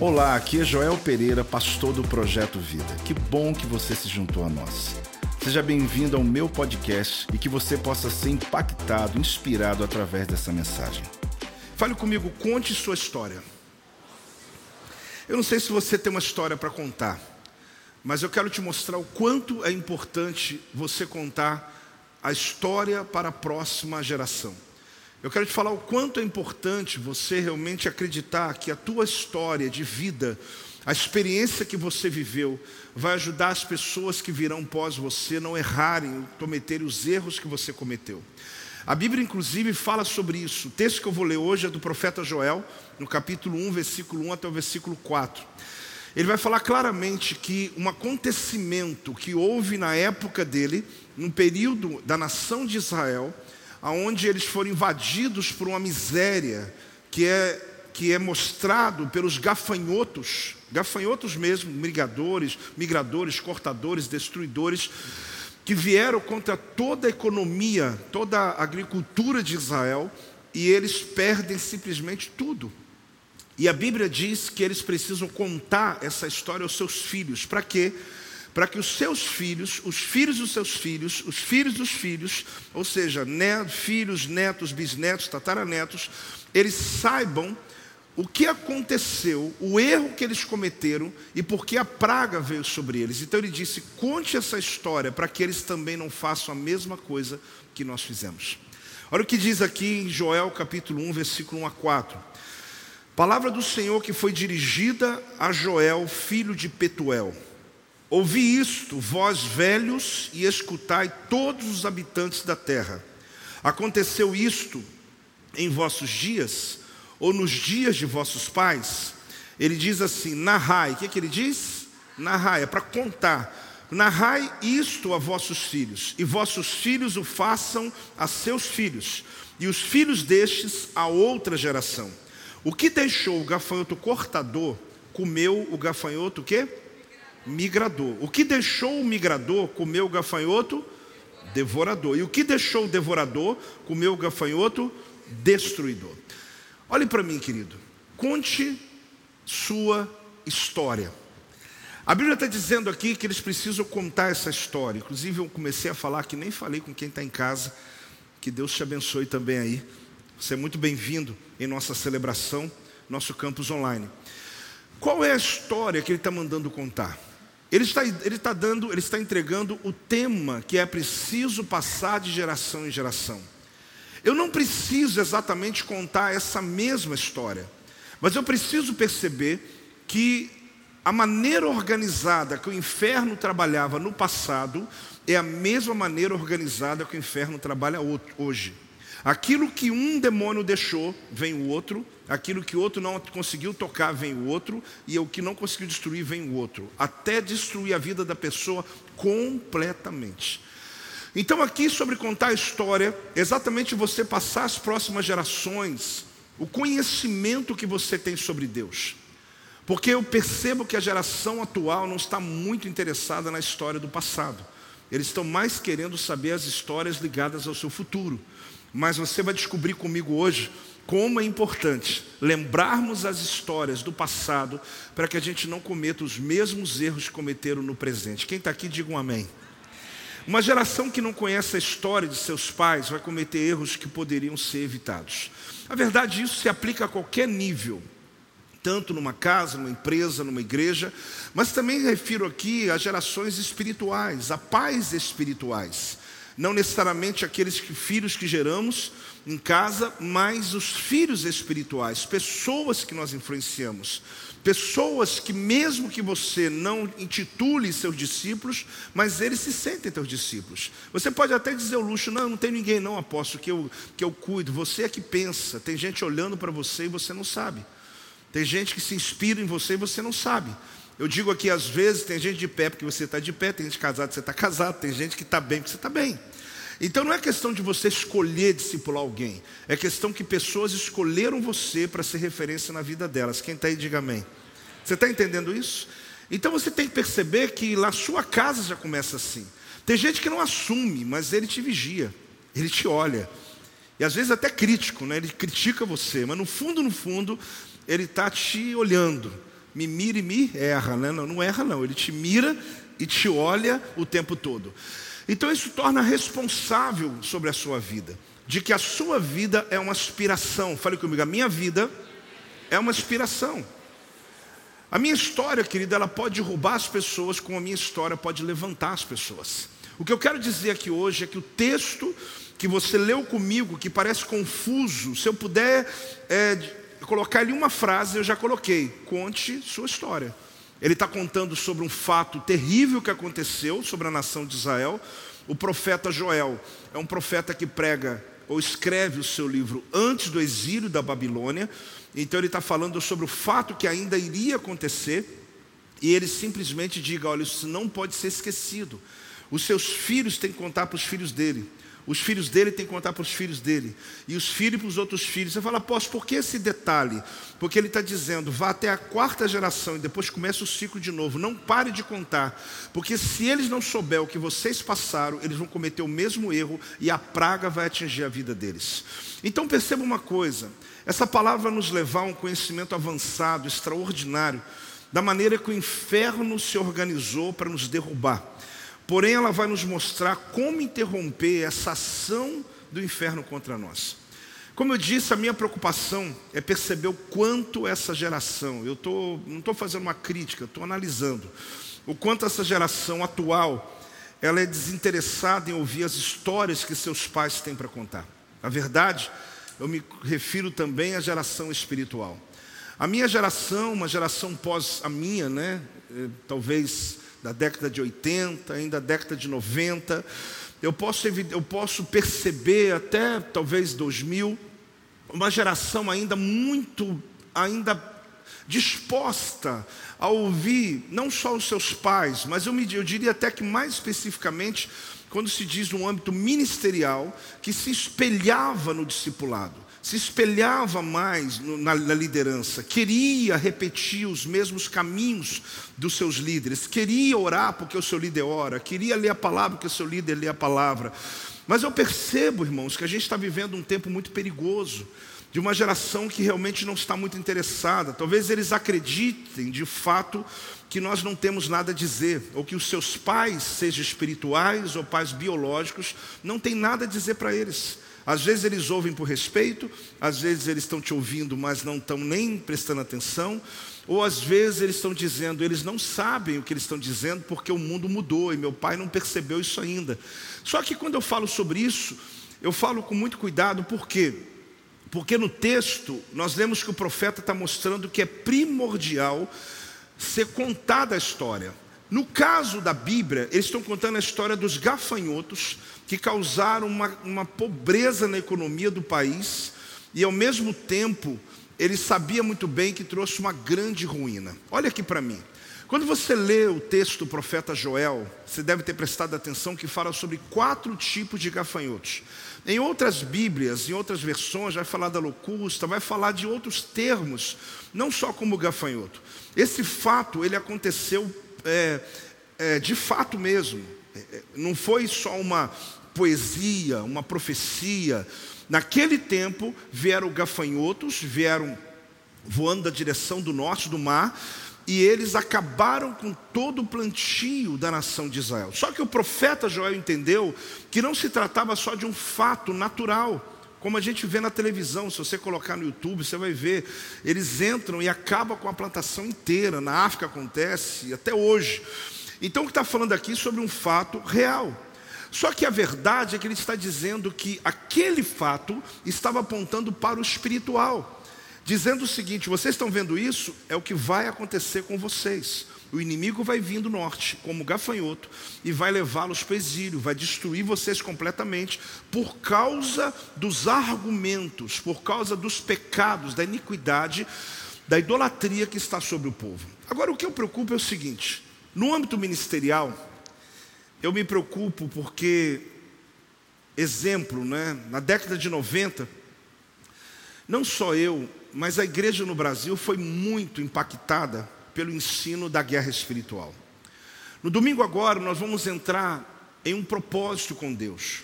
Olá, aqui é Joel Pereira, pastor do Projeto Vida. Que bom que você se juntou a nós. Seja bem-vindo ao meu podcast e que você possa ser impactado, inspirado através dessa mensagem. Fale comigo, conte sua história. Eu não sei se você tem uma história para contar, mas eu quero te mostrar o quanto é importante você contar a história para a próxima geração. Eu quero te falar o quanto é importante você realmente acreditar que a tua história de vida, a experiência que você viveu, vai ajudar as pessoas que virão pós você não errarem, cometerem os erros que você cometeu. A Bíblia, inclusive, fala sobre isso. O texto que eu vou ler hoje é do profeta Joel, no capítulo 1, versículo 1 até o versículo 4. Ele vai falar claramente que um acontecimento que houve na época dele, no período da nação de Israel, aonde eles foram invadidos por uma miséria que é que é mostrado pelos gafanhotos, gafanhotos mesmo, migradores, migradores, cortadores, destruidores, que vieram contra toda a economia, toda a agricultura de Israel, e eles perdem simplesmente tudo. E a Bíblia diz que eles precisam contar essa história aos seus filhos. Para quê? Para que os seus filhos, os filhos dos seus filhos, os filhos dos filhos, ou seja, netos, filhos, netos, bisnetos, tataranetos, eles saibam o que aconteceu, o erro que eles cometeram e por que a praga veio sobre eles. Então ele disse: conte essa história para que eles também não façam a mesma coisa que nós fizemos. Olha o que diz aqui em Joel capítulo 1, versículo 1 a 4. Palavra do Senhor que foi dirigida a Joel, filho de Petuel. Ouvi isto, vós velhos, e escutai todos os habitantes da terra. Aconteceu isto em vossos dias, ou nos dias de vossos pais? Ele diz assim: narrai. O que, é que ele diz? Narrai, é para contar. Narrai isto a vossos filhos, e vossos filhos o façam a seus filhos, e os filhos destes a outra geração. O que deixou o gafanhoto cortador, comeu o gafanhoto o quê? Migrador. O que deixou o migrador comer o gafanhoto? Devorador. E o que deixou o devorador comer o gafanhoto? Destruidor. Olhe para mim, querido. Conte sua história. A Bíblia está dizendo aqui que eles precisam contar essa história. Inclusive, eu comecei a falar que nem falei com quem está em casa. Que Deus te abençoe também aí. Você é muito bem-vindo em nossa celebração, nosso campus online. Qual é a história que ele está mandando contar? Ele está, ele está dando, ele está entregando o tema que é preciso passar de geração em geração. Eu não preciso exatamente contar essa mesma história, mas eu preciso perceber que a maneira organizada que o inferno trabalhava no passado é a mesma maneira organizada que o inferno trabalha hoje. Aquilo que um demônio deixou, vem o outro, aquilo que o outro não conseguiu tocar, vem o outro, e o que não conseguiu destruir, vem o outro, até destruir a vida da pessoa completamente. Então, aqui sobre contar a história, exatamente você passar às próximas gerações o conhecimento que você tem sobre Deus. Porque eu percebo que a geração atual não está muito interessada na história do passado. Eles estão mais querendo saber as histórias ligadas ao seu futuro. Mas você vai descobrir comigo hoje como é importante lembrarmos as histórias do passado para que a gente não cometa os mesmos erros que cometeram no presente. Quem está aqui, diga um amém. Uma geração que não conhece a história de seus pais vai cometer erros que poderiam ser evitados. Na verdade, isso se aplica a qualquer nível, tanto numa casa, numa empresa, numa igreja, mas também refiro aqui a gerações espirituais, a pais espirituais não necessariamente aqueles que, filhos que geramos em casa, mas os filhos espirituais, pessoas que nós influenciamos, pessoas que, mesmo que você não intitule seus discípulos, mas eles se sentem teus discípulos. Você pode até dizer o luxo, não, não tem ninguém, não, apóstolo, que eu, que eu cuido. Você é que pensa, tem gente olhando para você e você não sabe, tem gente que se inspira em você e você não sabe. Eu digo aqui, às vezes, tem gente de pé porque você está de pé, tem gente casada porque você está casado, tem gente que está bem porque você está bem. Então não é questão de você escolher discipular alguém, é questão que pessoas escolheram você para ser referência na vida delas. Quem está aí, diga amém. Você está entendendo isso? Então você tem que perceber que na sua casa já começa assim. Tem gente que não assume, mas ele te vigia, ele te olha. E às vezes até crítico, né? ele critica você, mas no fundo, no fundo, ele está te olhando me mira e me erra, né? Não, não erra, não. Ele te mira e te olha o tempo todo. Então isso torna responsável sobre a sua vida, de que a sua vida é uma aspiração. Fale comigo, a minha vida é uma aspiração. A minha história, querida, ela pode derrubar as pessoas, como a minha história pode levantar as pessoas. O que eu quero dizer aqui hoje é que o texto que você leu comigo, que parece confuso, se eu puder é, colocar ali uma frase, eu já coloquei: conte sua história. Ele está contando sobre um fato terrível que aconteceu sobre a nação de Israel. O profeta Joel é um profeta que prega ou escreve o seu livro antes do exílio da Babilônia. Então ele está falando sobre o fato que ainda iria acontecer. E ele simplesmente diga: olha, isso não pode ser esquecido. Os seus filhos têm que contar para os filhos dele. Os filhos dele têm que contar para os filhos dele. E os filhos para os outros filhos. Você fala, apóstolo, por que esse detalhe? Porque ele está dizendo, vá até a quarta geração e depois começa o ciclo de novo. Não pare de contar. Porque se eles não souber o que vocês passaram, eles vão cometer o mesmo erro e a praga vai atingir a vida deles. Então perceba uma coisa. Essa palavra nos levar a um conhecimento avançado, extraordinário, da maneira que o inferno se organizou para nos derrubar. Porém, ela vai nos mostrar como interromper essa ação do inferno contra nós. Como eu disse, a minha preocupação é perceber o quanto essa geração, eu tô, não estou fazendo uma crítica, estou analisando, o quanto essa geração atual, ela é desinteressada em ouvir as histórias que seus pais têm para contar. Na verdade, eu me refiro também à geração espiritual. A minha geração, uma geração pós a minha, né? Eh, talvez da década de 80, ainda da década de 90. Eu posso, eu posso perceber até talvez 2000, uma geração ainda muito, ainda disposta a ouvir não só os seus pais, mas eu, me, eu diria até que mais especificamente quando se diz no âmbito ministerial, que se espelhava no discipulado se espelhava mais na, na, liderança, queria repetir os mesmos caminhos dos seus líderes, queria orar porque o seu líder ora, queria ler a palavra porque o seu líder lê a palavra. Mas eu percebo, irmãos, que a gente está vivendo um tempo muito perigoso, de uma geração que realmente não está muito interessada. Talvez eles acreditem de fato que nós não temos nada a dizer, ou que os seus pais, sejam espirituais ou pais biológicos, não têm nada a dizer para eles. Às vezes eles ouvem por respeito, às vezes eles estão te ouvindo, mas não estão nem prestando atenção, ou às vezes eles estão dizendo, eles não sabem o que eles estão dizendo porque o mundo mudou e meu pai não percebeu isso ainda. Só que quando eu falo sobre isso, eu falo com muito cuidado, por quê? Porque no texto nós lemos que o profeta está mostrando que é primordial ser contada a história. No caso da Bíblia, eles estão contando a história dos gafanhotos que causaram uma, uma pobreza na economia do país e, ao mesmo tempo, ele sabia muito bem que trouxe uma grande ruína. Olha aqui para mim. Quando você lê o texto do profeta Joel, você deve ter prestado atenção que fala sobre quatro tipos de gafanhotos. Em outras Bíblias, em outras versões, vai falar da locusta, vai falar de outros termos, não só como gafanhoto. Esse fato, ele aconteceu é, é, de fato mesmo. Não foi só uma poesia, uma profecia. Naquele tempo vieram gafanhotos, vieram voando da direção do norte do mar, e eles acabaram com todo o plantio da nação de Israel. Só que o profeta Joel entendeu que não se tratava só de um fato natural, como a gente vê na televisão, se você colocar no YouTube, você vai ver, eles entram e acabam com a plantação inteira. Na África acontece, até hoje. Então, o que está falando aqui é sobre um fato real. Só que a verdade é que ele está dizendo que aquele fato estava apontando para o espiritual, dizendo o seguinte: vocês estão vendo isso? É o que vai acontecer com vocês. O inimigo vai vir do norte, como gafanhoto, e vai levá-los para o exílio, vai destruir vocês completamente, por causa dos argumentos, por causa dos pecados, da iniquidade, da idolatria que está sobre o povo. Agora, o que eu preocupo é o seguinte: no âmbito ministerial, eu me preocupo porque, exemplo, né, na década de 90, não só eu, mas a igreja no Brasil foi muito impactada pelo ensino da guerra espiritual. No domingo agora nós vamos entrar em um propósito com Deus.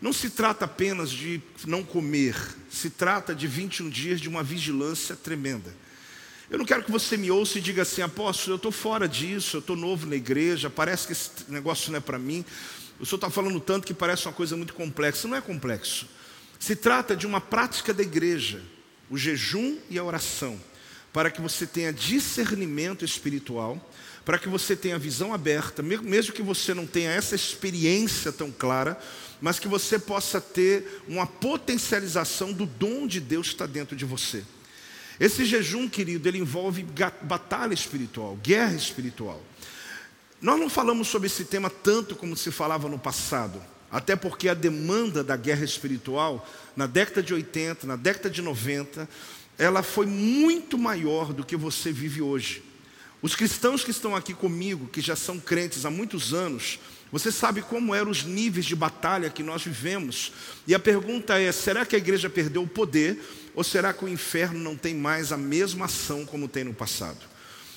Não se trata apenas de não comer, se trata de 21 dias de uma vigilância tremenda. Eu não quero que você me ouça e diga assim, apóstolo, eu estou fora disso, eu estou novo na igreja, parece que esse negócio não é para mim. O senhor está falando tanto que parece uma coisa muito complexa. Não é complexo. Se trata de uma prática da igreja, o jejum e a oração, para que você tenha discernimento espiritual, para que você tenha visão aberta, mesmo que você não tenha essa experiência tão clara, mas que você possa ter uma potencialização do dom de Deus que está dentro de você. Esse jejum, querido, ele envolve batalha espiritual, guerra espiritual. Nós não falamos sobre esse tema tanto como se falava no passado, até porque a demanda da guerra espiritual, na década de 80, na década de 90, ela foi muito maior do que você vive hoje. Os cristãos que estão aqui comigo, que já são crentes há muitos anos, você sabe como eram os níveis de batalha que nós vivemos. E a pergunta é: será que a igreja perdeu o poder ou será que o inferno não tem mais a mesma ação como tem no passado?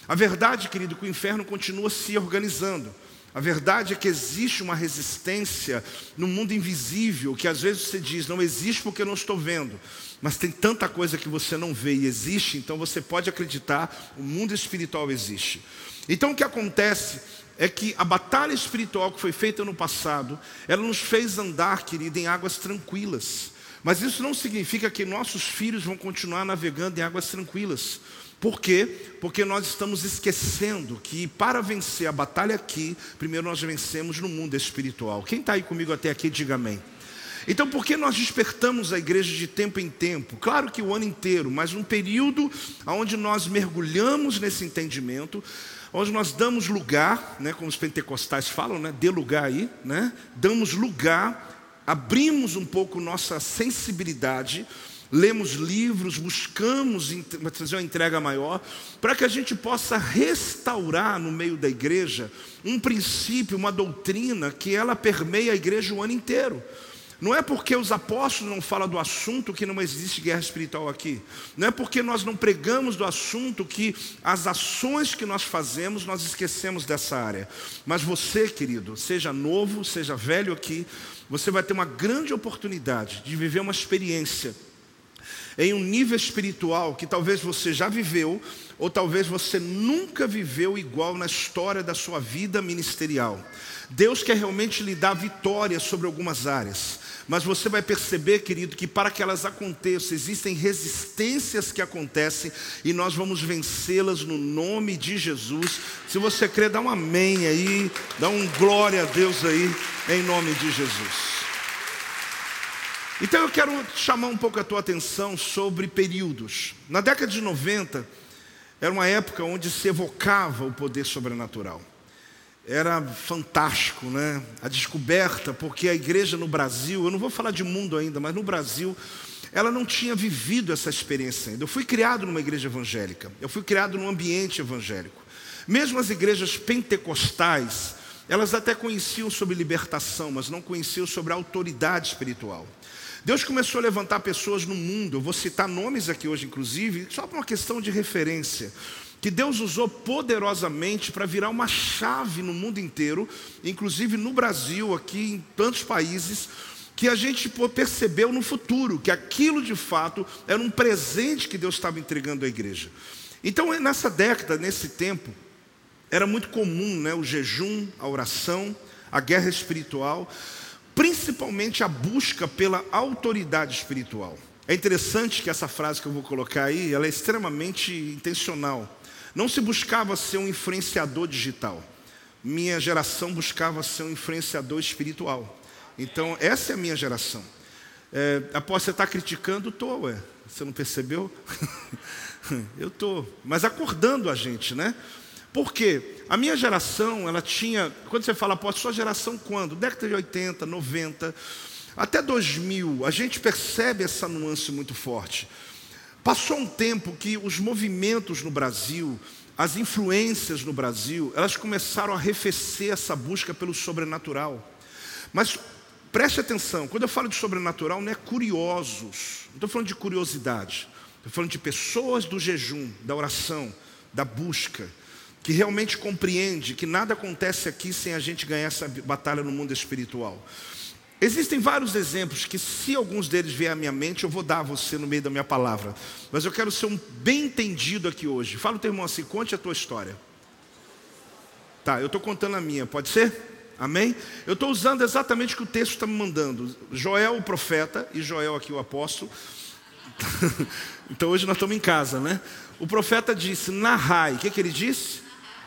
A verdade, querido, é que o inferno continua se organizando. A verdade é que existe uma resistência no mundo invisível, que às vezes você diz, não existe porque eu não estou vendo. Mas tem tanta coisa que você não vê e existe, então você pode acreditar, o mundo espiritual existe. Então o que acontece é que a batalha espiritual que foi feita no passado, ela nos fez andar, querido, em águas tranquilas. Mas isso não significa que nossos filhos vão continuar navegando em águas tranquilas. Por quê? Porque nós estamos esquecendo que para vencer a batalha aqui, primeiro nós vencemos no mundo espiritual. Quem está aí comigo até aqui, diga amém. Então, por que nós despertamos a igreja de tempo em tempo? Claro que o ano inteiro, mas um período onde nós mergulhamos nesse entendimento, onde nós damos lugar, né, como os pentecostais falam, né, dê lugar aí, né, damos lugar, abrimos um pouco nossa sensibilidade, lemos livros, buscamos fazer uma entrega maior, para que a gente possa restaurar no meio da igreja um princípio, uma doutrina que ela permeia a igreja o ano inteiro. Não é porque os apóstolos não falam do assunto que não existe guerra espiritual aqui. Não é porque nós não pregamos do assunto que as ações que nós fazemos nós esquecemos dessa área. Mas você, querido, seja novo, seja velho aqui, você vai ter uma grande oportunidade de viver uma experiência em um nível espiritual que talvez você já viveu, ou talvez você nunca viveu igual na história da sua vida ministerial. Deus quer realmente lhe dar vitória sobre algumas áreas. Mas você vai perceber, querido, que para que elas aconteçam, existem resistências que acontecem e nós vamos vencê-las no nome de Jesus. Se você crê, dá um amém aí, dá um glória a Deus aí, em nome de Jesus. Então eu quero chamar um pouco a tua atenção sobre períodos. Na década de 90, era uma época onde se evocava o poder sobrenatural era fantástico, né? A descoberta, porque a igreja no Brasil, eu não vou falar de mundo ainda, mas no Brasil, ela não tinha vivido essa experiência ainda. Eu fui criado numa igreja evangélica, eu fui criado num ambiente evangélico. Mesmo as igrejas pentecostais, elas até conheciam sobre libertação, mas não conheciam sobre autoridade espiritual. Deus começou a levantar pessoas no mundo, eu vou citar nomes aqui hoje, inclusive, só por uma questão de referência que Deus usou poderosamente para virar uma chave no mundo inteiro, inclusive no Brasil, aqui em tantos países, que a gente percebeu no futuro que aquilo de fato era um presente que Deus estava entregando à igreja. Então, nessa década, nesse tempo, era muito comum né, o jejum, a oração, a guerra espiritual, principalmente a busca pela autoridade espiritual. É interessante que essa frase que eu vou colocar aí, ela é extremamente intencional. Não se buscava ser um influenciador digital. Minha geração buscava ser um influenciador espiritual. Então, essa é a minha geração. É, após você estar tá criticando, estou, ué. Você não percebeu? Eu estou. Mas acordando a gente, né? Porque a minha geração, ela tinha. Quando você fala, após sua geração quando? Década de 80, 90, até 2000, a gente percebe essa nuance muito forte. Passou um tempo que os movimentos no Brasil, as influências no Brasil, elas começaram a arrefecer essa busca pelo sobrenatural. Mas preste atenção, quando eu falo de sobrenatural, não é curiosos, não estou falando de curiosidade, estou falando de pessoas do jejum, da oração, da busca, que realmente compreende que nada acontece aqui sem a gente ganhar essa batalha no mundo espiritual. Existem vários exemplos que, se alguns deles vier à minha mente, eu vou dar a você no meio da minha palavra. Mas eu quero ser um bem entendido aqui hoje. Fala o teu irmão assim, conte a tua história. Tá, eu estou contando a minha, pode ser? Amém? Eu estou usando exatamente o que o texto está me mandando. Joel, o profeta, e Joel aqui, o apóstolo. então hoje nós estamos em casa, né? O profeta disse, narrai. O que, que ele disse?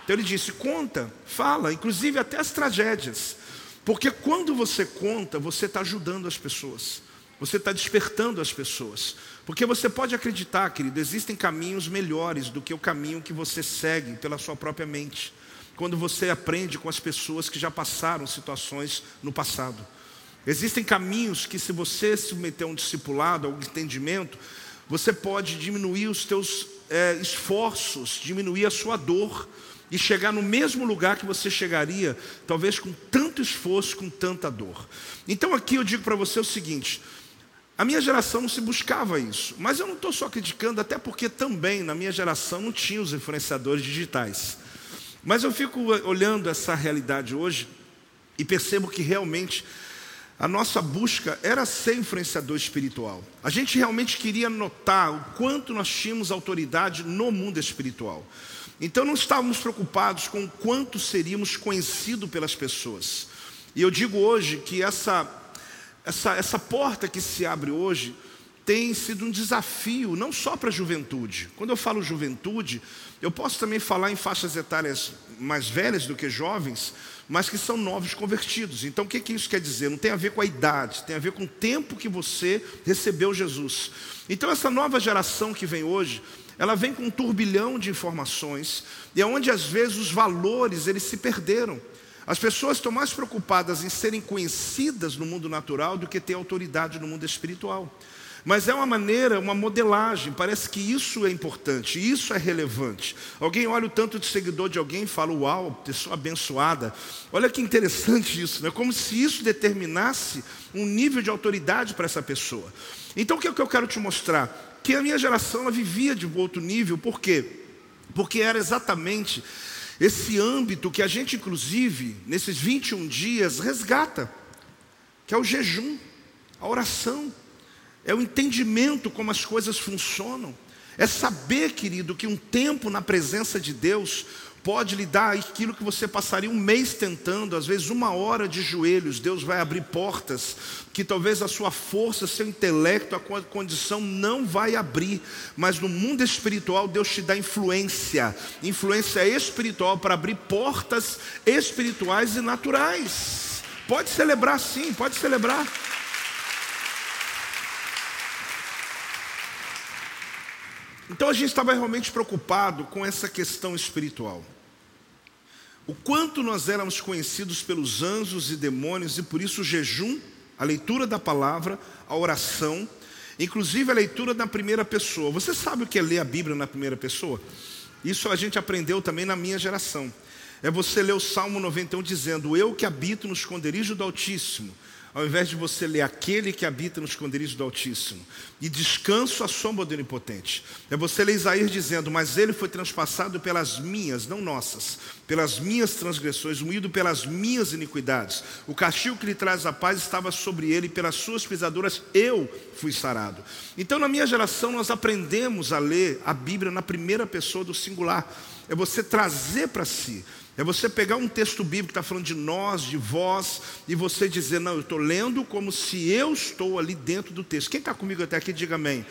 Então ele disse, conta, fala, inclusive até as tragédias. Porque quando você conta, você está ajudando as pessoas. Você está despertando as pessoas. Porque você pode acreditar, querido, existem caminhos melhores do que o caminho que você segue pela sua própria mente. Quando você aprende com as pessoas que já passaram situações no passado. Existem caminhos que, se você se meter a um discipulado, a um entendimento, você pode diminuir os teus é, esforços, diminuir a sua dor e chegar no mesmo lugar que você chegaria, talvez com tanto esforço, com tanta dor. Então aqui eu digo para você o seguinte: a minha geração não se buscava isso, mas eu não estou só criticando, até porque também na minha geração não tinha os influenciadores digitais. Mas eu fico olhando essa realidade hoje e percebo que realmente a nossa busca era ser influenciador espiritual. A gente realmente queria notar o quanto nós tínhamos autoridade no mundo espiritual. Então não estávamos preocupados com quanto seríamos conhecidos pelas pessoas. E eu digo hoje que essa, essa, essa porta que se abre hoje tem sido um desafio, não só para a juventude. Quando eu falo juventude, eu posso também falar em faixas etárias mais velhas do que jovens, mas que são novos convertidos. Então o que, que isso quer dizer? Não tem a ver com a idade, tem a ver com o tempo que você recebeu Jesus. Então essa nova geração que vem hoje, ela vem com um turbilhão de informações, e é onde às vezes os valores eles se perderam. As pessoas estão mais preocupadas em serem conhecidas no mundo natural do que ter autoridade no mundo espiritual. Mas é uma maneira, uma modelagem, parece que isso é importante, isso é relevante. Alguém olha o tanto de seguidor de alguém e fala, uau, pessoa abençoada. Olha que interessante isso, né? como se isso determinasse um nível de autoridade para essa pessoa. Então o que, é que eu quero te mostrar? Que a minha geração ela vivia de outro nível, por quê? Porque era exatamente esse âmbito que a gente, inclusive, nesses 21 dias, resgata, que é o jejum, a oração, é o entendimento como as coisas funcionam, é saber, querido, que um tempo na presença de Deus pode lhe dar aquilo que você passaria um mês tentando, às vezes uma hora de joelhos, Deus vai abrir portas que talvez a sua força, seu intelecto, a condição não vai abrir, mas no mundo espiritual Deus te dá influência, influência espiritual para abrir portas espirituais e naturais. Pode celebrar sim, pode celebrar. Então a gente estava realmente preocupado com essa questão espiritual. O quanto nós éramos conhecidos pelos anjos e demônios, e por isso o jejum, a leitura da palavra, a oração, inclusive a leitura na primeira pessoa. Você sabe o que é ler a Bíblia na primeira pessoa? Isso a gente aprendeu também na minha geração. É você ler o Salmo 91 dizendo: Eu que habito no esconderijo do Altíssimo ao invés de você ler aquele que habita no esconderijo do Altíssimo e descanso à sombra do Onipotente, é você ler Isaías dizendo: Mas ele foi transpassado pelas minhas, não nossas, pelas minhas transgressões, moído pelas minhas iniquidades. O castigo que lhe traz a paz estava sobre ele, e pelas suas pisaduras eu fui sarado. Então, na minha geração, nós aprendemos a ler a Bíblia na primeira pessoa do singular, é você trazer para si é você pegar um texto bíblico que está falando de nós, de vós, e você dizer, não, eu estou lendo como se eu estou ali dentro do texto. Quem está comigo até aqui, diga amém.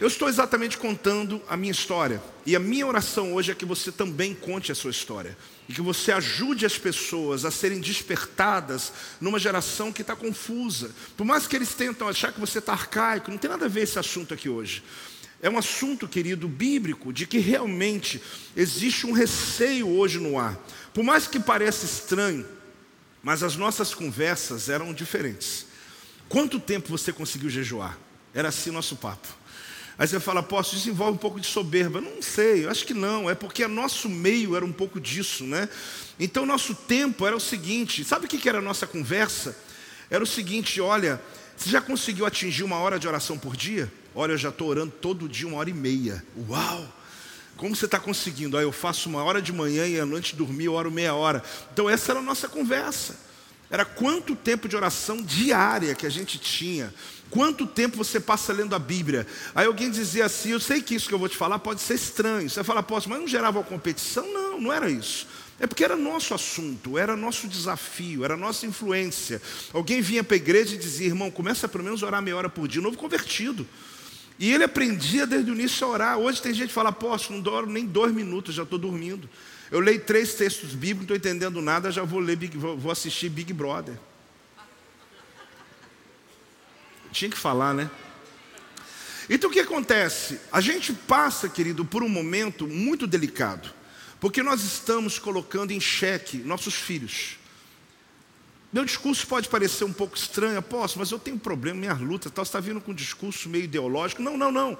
Eu estou exatamente contando a minha história. E a minha oração hoje é que você também conte a sua história. E que você ajude as pessoas a serem despertadas numa geração que está confusa. Por mais que eles tentam achar que você está arcaico, não tem nada a ver esse assunto aqui hoje. É um assunto, querido, bíblico, de que realmente existe um receio hoje no ar. Por mais que pareça estranho, mas as nossas conversas eram diferentes. Quanto tempo você conseguiu jejuar? Era assim nosso papo. Aí você fala, posso, isso envolve um pouco de soberba. Não sei, acho que não. É porque nosso meio era um pouco disso, né? Então, nosso tempo era o seguinte: sabe o que era a nossa conversa? Era o seguinte: olha, você já conseguiu atingir uma hora de oração por dia? Olha, eu já estou orando todo dia uma hora e meia. Uau! Como você está conseguindo? Ah, eu faço uma hora de manhã e à noite dormir, eu oro meia hora. Então essa era a nossa conversa. Era quanto tempo de oração diária que a gente tinha. Quanto tempo você passa lendo a Bíblia? Aí alguém dizia assim: Eu sei que isso que eu vou te falar pode ser estranho. Você fala, posso, mas não gerava competição? Não, não era isso. É porque era nosso assunto, era nosso desafio, era nossa influência. Alguém vinha para a igreja e dizia: Irmão, começa pelo menos a orar meia hora por dia. Novo convertido. E ele aprendia desde o início a orar. Hoje tem gente que fala: Posso, não doro nem dois minutos, já estou dormindo. Eu leio três textos bíblicos, não estou entendendo nada, já vou, ler Big, vou assistir Big Brother. Tinha que falar, né? Então o que acontece? A gente passa, querido, por um momento muito delicado, porque nós estamos colocando em xeque nossos filhos. Meu discurso pode parecer um pouco estranho, posso, mas eu tenho um problema, minhas lutas, tal, você está vindo com um discurso meio ideológico. Não, não, não.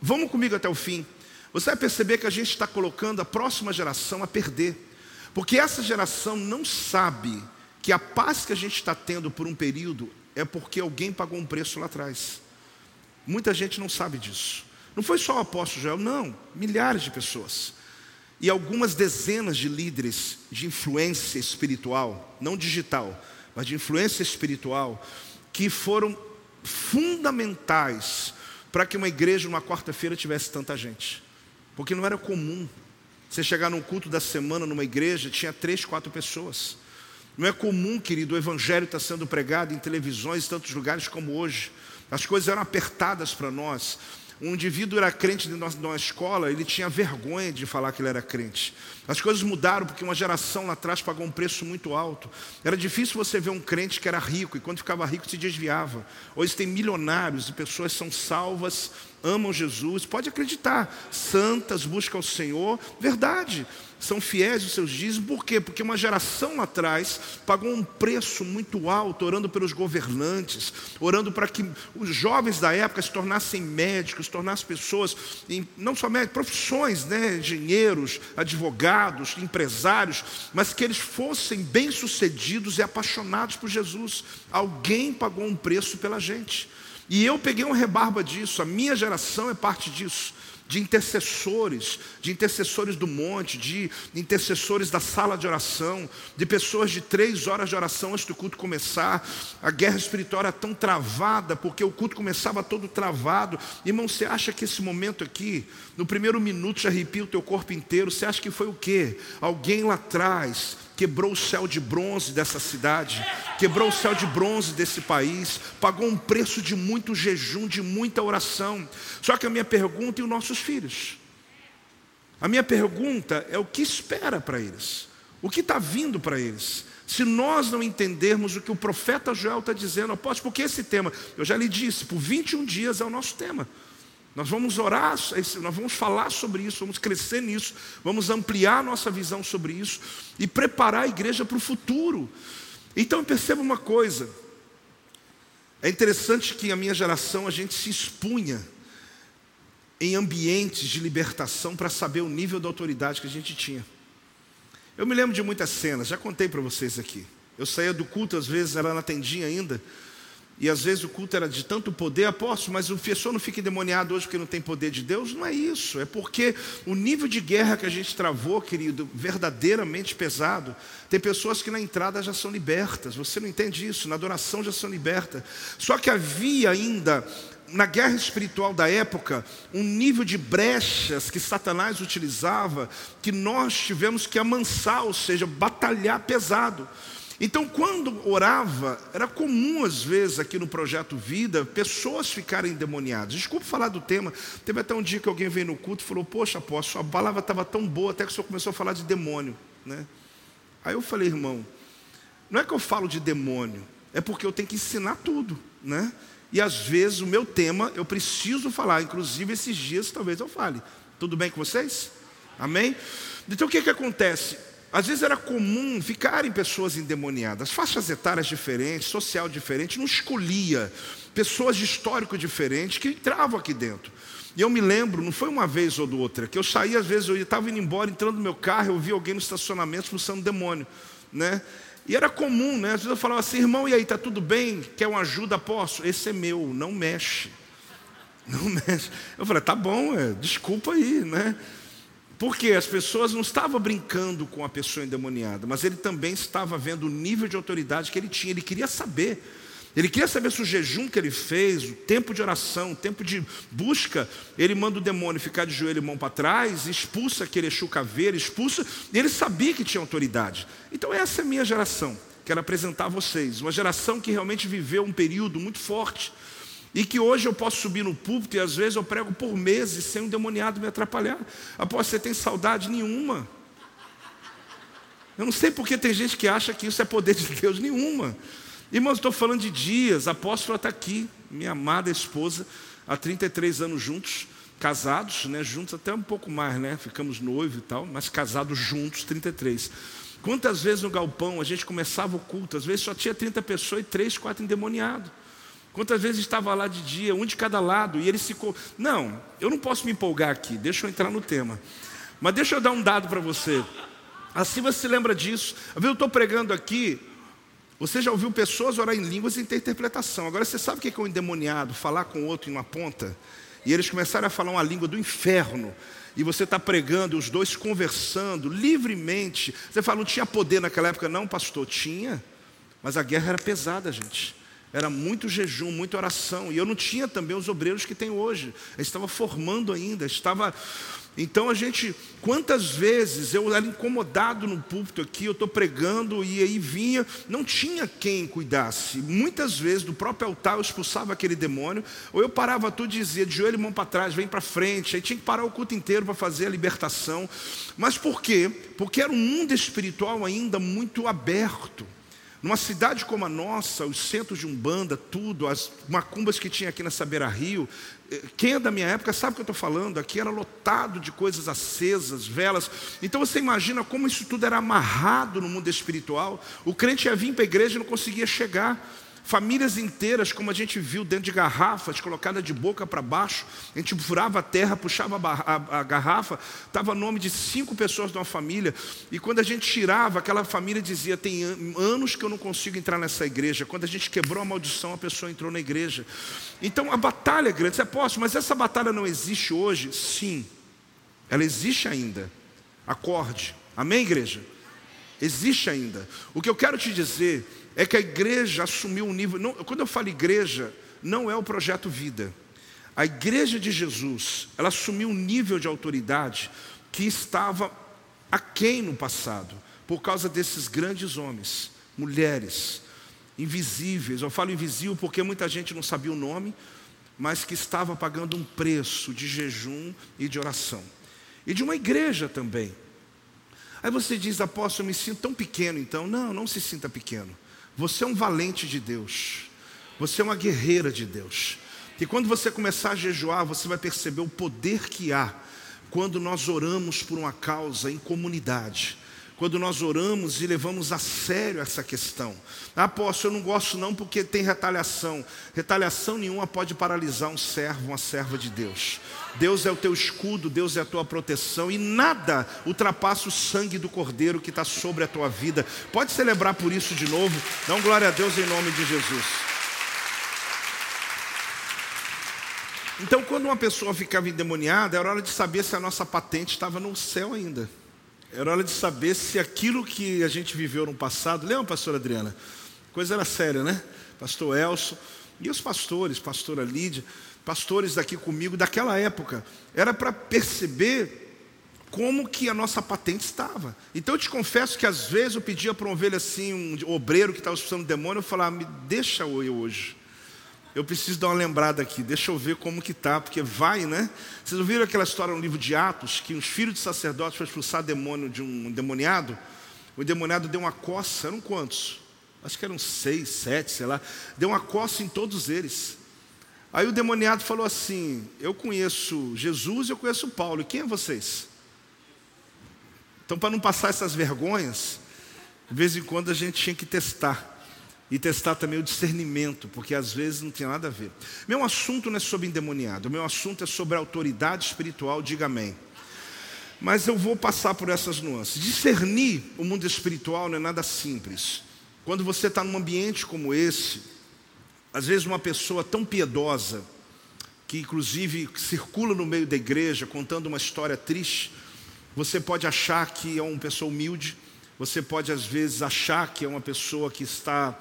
Vamos comigo até o fim. Você vai perceber que a gente está colocando a próxima geração a perder. Porque essa geração não sabe que a paz que a gente está tendo por um período é porque alguém pagou um preço lá atrás. Muita gente não sabe disso. Não foi só o apóstolo Joel, não, milhares de pessoas. E algumas dezenas de líderes de influência espiritual, não digital, mas de influência espiritual, que foram fundamentais para que uma igreja, numa quarta-feira, tivesse tanta gente. Porque não era comum. Você chegar num culto da semana numa igreja, tinha três, quatro pessoas. Não é comum, querido, o evangelho está sendo pregado em televisões em tantos lugares como hoje. As coisas eram apertadas para nós. Um indivíduo era crente dentro de uma escola, ele tinha vergonha de falar que ele era crente. As coisas mudaram porque uma geração lá atrás pagou um preço muito alto. Era difícil você ver um crente que era rico e quando ficava rico se desviava. Hoje tem milionários e pessoas são salvas, amam Jesus, pode acreditar, santas, buscam o Senhor, verdade são fiéis aos seus dízimos, por quê? Porque uma geração atrás pagou um preço muito alto, orando pelos governantes, orando para que os jovens da época se tornassem médicos, se tornassem pessoas, não só médicos, profissões, né? engenheiros, advogados, empresários, mas que eles fossem bem-sucedidos e apaixonados por Jesus. Alguém pagou um preço pela gente. E eu peguei um rebarba disso, a minha geração é parte disso de intercessores, de intercessores do monte, de intercessores da sala de oração, de pessoas de três horas de oração antes do culto começar. A guerra espiritual era tão travada, porque o culto começava todo travado. Irmão, você acha que esse momento aqui, no primeiro minuto já arrepia o teu corpo inteiro? Você acha que foi o quê? Alguém lá atrás quebrou o céu de bronze dessa cidade, quebrou o céu de bronze desse país, pagou um preço de muito jejum, de muita oração. Só que a minha pergunta e os nossos filhos? A minha pergunta é o que espera para eles? O que está vindo para eles? Se nós não entendermos o que o profeta Joel está dizendo, apóstolo, porque esse tema, eu já lhe disse, por 21 dias é o nosso tema. Nós vamos orar, nós vamos falar sobre isso, vamos crescer nisso, vamos ampliar nossa visão sobre isso e preparar a igreja para o futuro. Então perceba uma coisa, é interessante que a minha geração a gente se expunha em ambientes de libertação para saber o nível da autoridade que a gente tinha. Eu me lembro de muitas cenas, já contei para vocês aqui. Eu saía do culto, às vezes ela não atendia ainda, e às vezes o culto era de tanto poder, apóstolo, mas o pessoa não fica endemoniado hoje porque não tem poder de Deus. Não é isso, é porque o nível de guerra que a gente travou, querido, verdadeiramente pesado. Tem pessoas que na entrada já são libertas, você não entende isso, na adoração já são libertas. Só que havia ainda na guerra espiritual da época, um nível de brechas que Satanás utilizava, que nós tivemos que amansar, ou seja, batalhar pesado. Então, quando orava, era comum às vezes aqui no projeto Vida, pessoas ficarem endemoniadas. Desculpe falar do tema, teve até um dia que alguém veio no culto e falou: Poxa, apóstolo, a palavra estava tão boa até que o senhor começou a falar de demônio. Né? Aí eu falei, irmão, não é que eu falo de demônio, é porque eu tenho que ensinar tudo. Né? E às vezes o meu tema eu preciso falar, inclusive esses dias talvez eu fale. Tudo bem com vocês? Amém? Então o que, que acontece? Às vezes era comum ficarem pessoas endemoniadas, faixas etárias diferentes, social diferente, não escolhia pessoas de histórico diferente que entravam aqui dentro. E eu me lembro, não foi uma vez ou outra, que eu saía, às vezes eu estava indo embora, entrando no meu carro, eu vi alguém no estacionamento expulsando demônio, né? E era comum, né? Às vezes eu falava assim, irmão, e aí, está tudo bem? Quer uma ajuda? Posso? Esse é meu, não mexe. Não mexe. Eu falei, tá bom, é, desculpa aí, né? Porque as pessoas não estavam brincando com a pessoa endemoniada, mas ele também estava vendo o nível de autoridade que ele tinha, ele queria saber. Ele queria saber se o jejum que ele fez, o tempo de oração, o tempo de busca, ele manda o demônio ficar de joelho e mão para trás, expulsa aquele Exu caveira, expulsa, e ele sabia que tinha autoridade. Então essa é a minha geração, quero apresentar a vocês, uma geração que realmente viveu um período muito forte, e que hoje eu posso subir no púlpito e às vezes eu prego por meses sem um demoniado me atrapalhar. Após você tem saudade nenhuma. Eu não sei porque tem gente que acha que isso é poder de Deus nenhuma. Irmãos, estou falando de dias, a apóstola está aqui, minha amada esposa, há 33 anos juntos, casados, né, juntos até um pouco mais, né, ficamos noivos e tal, mas casados juntos, 33. Quantas vezes no galpão a gente começava o culto, às vezes só tinha 30 pessoas e 3, 4 endemoniados. Quantas vezes estava lá de dia, um de cada lado, e ele se. Não, eu não posso me empolgar aqui, deixa eu entrar no tema. Mas deixa eu dar um dado para você. Assim você se lembra disso. Eu estou pregando aqui, você já ouviu pessoas orar em línguas e ter interpretação. Agora você sabe o que é um endemoniado falar com outro em uma ponta? E eles começaram a falar uma língua do inferno. E você está pregando, os dois conversando livremente. Você fala, não tinha poder naquela época? Não, pastor, tinha. Mas a guerra era pesada, gente. Era muito jejum, muita oração. E eu não tinha também os obreiros que tem hoje. Eu estava formando ainda, estava então a gente, quantas vezes eu era incomodado no púlpito aqui, eu estou pregando e aí vinha, não tinha quem cuidasse. Muitas vezes do próprio altar eu expulsava aquele demônio, ou eu parava tudo e dizia, de joelho e mão para trás, vem para frente, aí tinha que parar o culto inteiro para fazer a libertação. Mas por quê? Porque era um mundo espiritual ainda muito aberto. Numa cidade como a nossa, os centros de Umbanda, tudo, as macumbas que tinha aqui na Sabeira Rio, eh, quem é da minha época sabe o que eu estou falando, aqui era lotado de coisas acesas, velas. Então você imagina como isso tudo era amarrado no mundo espiritual. O crente ia vir para a igreja e não conseguia chegar. Famílias inteiras, como a gente viu dentro de garrafas, colocadas de boca para baixo. A gente furava a terra, puxava a, a, a garrafa, estava nome de cinco pessoas de uma família. E quando a gente tirava, aquela família dizia: Tem anos que eu não consigo entrar nessa igreja. Quando a gente quebrou a maldição, a pessoa entrou na igreja. Então a batalha é grande. Você pode, mas essa batalha não existe hoje? Sim, ela existe ainda. Acorde. Amém, igreja? Existe ainda. O que eu quero te dizer é que a igreja assumiu um nível. Não, quando eu falo igreja, não é o projeto vida. A igreja de Jesus, ela assumiu um nível de autoridade que estava aquém no passado, por causa desses grandes homens, mulheres, invisíveis. Eu falo invisível porque muita gente não sabia o nome, mas que estava pagando um preço de jejum e de oração. E de uma igreja também. Aí você diz, apóstolo, eu me sinto tão pequeno então. Não, não se sinta pequeno. Você é um valente de Deus. Você é uma guerreira de Deus. E quando você começar a jejuar, você vai perceber o poder que há quando nós oramos por uma causa em comunidade quando nós oramos e levamos a sério essa questão. Ah, apóstolo, eu não gosto não porque tem retaliação. Retaliação nenhuma pode paralisar um servo, uma serva de Deus. Deus é o teu escudo, Deus é a tua proteção e nada ultrapassa o sangue do Cordeiro que está sobre a tua vida. Pode celebrar por isso de novo. Dá um glória a Deus em nome de Jesus. Então, quando uma pessoa ficava endemoniada, era hora de saber se a nossa patente estava no céu ainda. Era hora de saber se aquilo que a gente viveu no passado, lembra, pastora Adriana? Coisa era séria, né? Pastor Elson e os pastores, pastora Lídia, pastores daqui comigo daquela época, era para perceber como que a nossa patente estava. Então eu te confesso que às vezes eu pedia para uma ovelha assim, um obreiro que estava expulsando demônio, eu falava, me deixa eu hoje eu preciso dar uma lembrada aqui, deixa eu ver como que tá, porque vai, né? Vocês ouviram aquela história no livro de Atos, que os filhos de sacerdotes foram expulsar demônio de um endemoniado? O endemoniado deu uma coça, eram quantos? Acho que eram seis, sete, sei lá. Deu uma coça em todos eles. Aí o demoniado falou assim: Eu conheço Jesus e eu conheço Paulo, e quem é vocês? Então, para não passar essas vergonhas, de vez em quando a gente tinha que testar. E testar também o discernimento, porque às vezes não tem nada a ver. Meu assunto não é sobre endemoniado, meu assunto é sobre autoridade espiritual, diga amém. Mas eu vou passar por essas nuances. Discernir o mundo espiritual não é nada simples. Quando você está num ambiente como esse, às vezes uma pessoa tão piedosa, que inclusive circula no meio da igreja contando uma história triste, Você pode achar que é uma pessoa humilde, você pode às vezes achar que é uma pessoa que está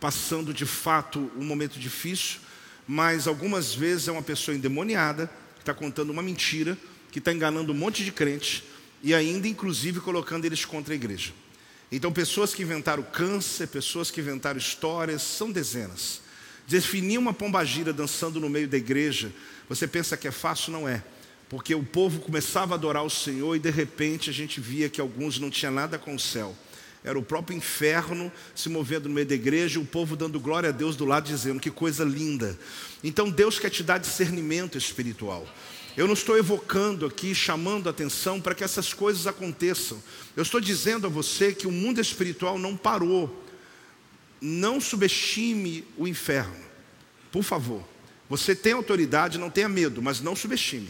passando de fato um momento difícil, mas algumas vezes é uma pessoa endemoniada, que está contando uma mentira, que está enganando um monte de crente e ainda, inclusive, colocando eles contra a igreja. Então, pessoas que inventaram câncer, pessoas que inventaram histórias, são dezenas. Definir uma pombagira dançando no meio da igreja, você pensa que é fácil? Não é. Porque o povo começava a adorar o Senhor e de repente a gente via que alguns não tinham nada com o céu. Era o próprio inferno se movendo no meio da igreja, o povo dando glória a Deus do lado, dizendo que coisa linda. Então Deus quer te dar discernimento espiritual. Eu não estou evocando aqui, chamando a atenção para que essas coisas aconteçam. Eu estou dizendo a você que o mundo espiritual não parou. Não subestime o inferno. Por favor. Você tem autoridade, não tenha medo, mas não subestime.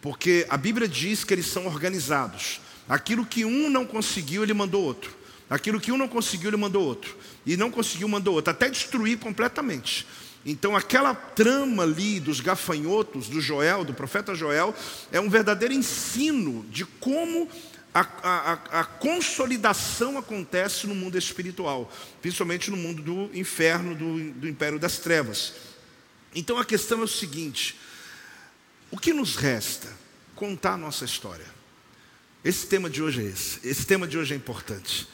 Porque a Bíblia diz que eles são organizados. Aquilo que um não conseguiu, ele mandou outro. Aquilo que um não conseguiu, ele mandou outro. E não conseguiu, mandou outro. Até destruir completamente. Então, aquela trama ali dos gafanhotos, do Joel, do profeta Joel, é um verdadeiro ensino de como a, a, a, consolidação acontece no mundo espiritual, principalmente no mundo do inferno, do, do império das trevas. Então, a questão é o seguinte: o que nos resta? Contar a nossa história. Esse tema de hoje é esse. Esse tema de hoje é importante.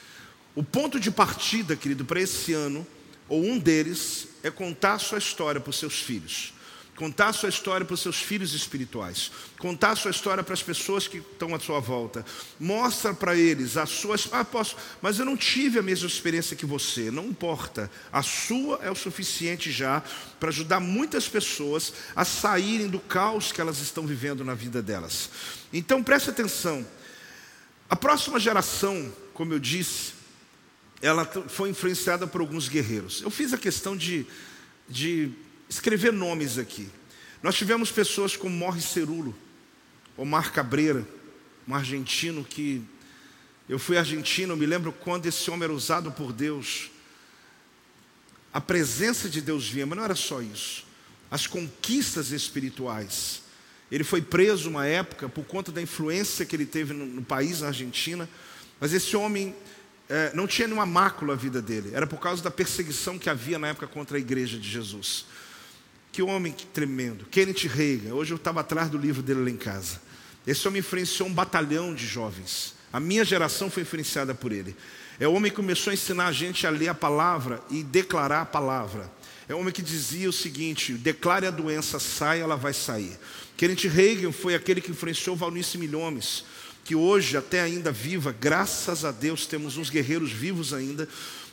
O ponto de partida, querido, para esse ano ou um deles, é contar a sua história para os seus filhos. Contar a sua história para os seus filhos espirituais. Contar a sua história para as pessoas que estão à sua volta. Mostra para eles as suas. Ah, posso, mas eu não tive a mesma experiência que você. Não importa. A sua é o suficiente já para ajudar muitas pessoas a saírem do caos que elas estão vivendo na vida delas. Então preste atenção. A próxima geração, como eu disse, ela foi influenciada por alguns guerreiros. Eu fiz a questão de, de escrever nomes aqui. Nós tivemos pessoas como Morris Cerulo, Omar Cabreira, um argentino que eu fui argentino, eu me lembro quando esse homem era usado por Deus. A presença de Deus vinha, mas não era só isso. As conquistas espirituais. Ele foi preso uma época por conta da influência que ele teve no, no país, na Argentina. Mas esse homem é, não tinha nenhuma mácula a vida dele, era por causa da perseguição que havia na época contra a igreja de Jesus. Que homem tremendo, Kenneth Reagan, hoje eu estava atrás do livro dele lá em casa. Esse homem influenciou um batalhão de jovens. A minha geração foi influenciada por ele. É o homem que começou a ensinar a gente a ler a palavra e declarar a palavra. É o homem que dizia o seguinte: declare a doença, sai, ela vai sair. Kenneth Reagan foi aquele que influenciou Valnice Milhomes que hoje, até ainda viva, graças a Deus, temos uns guerreiros vivos ainda,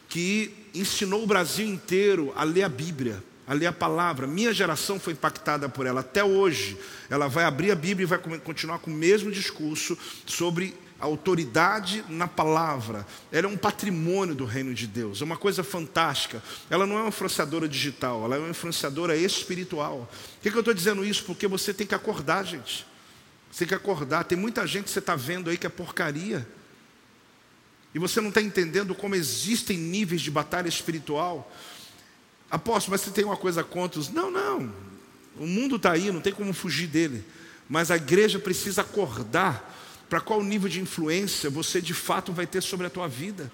que ensinou o Brasil inteiro a ler a Bíblia, a ler a palavra. Minha geração foi impactada por ela. Até hoje, ela vai abrir a Bíblia e vai continuar com o mesmo discurso sobre a autoridade na palavra. Ela é um patrimônio do reino de Deus, é uma coisa fantástica. Ela não é uma influenciadora digital, ela é uma influenciadora espiritual. Por que, que eu estou dizendo isso? Porque você tem que acordar, gente. Você tem que acordar. Tem muita gente que você está vendo aí que é porcaria. E você não está entendendo como existem níveis de batalha espiritual. Apóstolo, mas você tem uma coisa contra os. Não, não. O mundo está aí, não tem como fugir dele. Mas a igreja precisa acordar para qual nível de influência você de fato vai ter sobre a tua vida.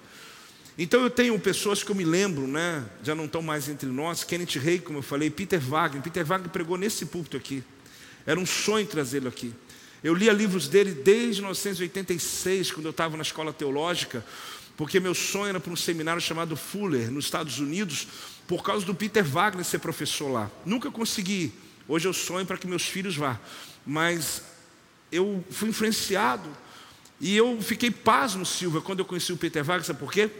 Então eu tenho pessoas que eu me lembro, né, já não estão mais entre nós, Kenneth Rey, como eu falei, Peter Wagner. Peter Wagner pregou nesse púlpito aqui. Era um sonho trazê-lo aqui. Eu lia livros dele desde 1986, quando eu estava na escola teológica, porque meu sonho era para um seminário chamado Fuller, nos Estados Unidos, por causa do Peter Wagner ser professor lá. Nunca consegui. Hoje eu sonho para que meus filhos vá. Mas eu fui influenciado. E eu fiquei pasmo, Silva, quando eu conheci o Peter Wagner, sabe por quê?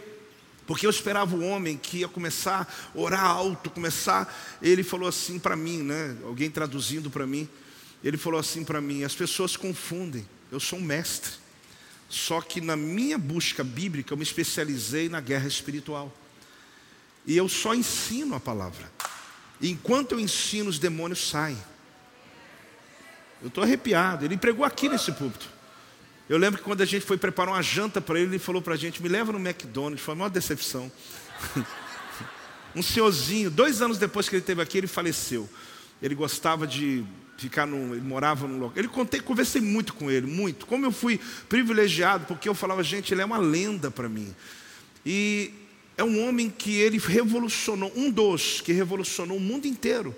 Porque eu esperava o homem que ia começar a orar alto, começar. Ele falou assim para mim, né? Alguém traduzindo para mim. Ele falou assim para mim: as pessoas confundem, eu sou um mestre. Só que na minha busca bíblica eu me especializei na guerra espiritual. E eu só ensino a palavra. E enquanto eu ensino, os demônios saem. Eu estou arrepiado. Ele pregou aqui nesse púlpito. Eu lembro que quando a gente foi preparar uma janta para ele, ele falou para a gente: me leva no McDonald's. Foi uma decepção. um senhorzinho, dois anos depois que ele esteve aqui, ele faleceu. Ele gostava de ficar no, ele morava num local. Ele contei, conversei muito com ele, muito. Como eu fui privilegiado, porque eu falava, gente, ele é uma lenda para mim. E é um homem que ele revolucionou, um dos que revolucionou o mundo inteiro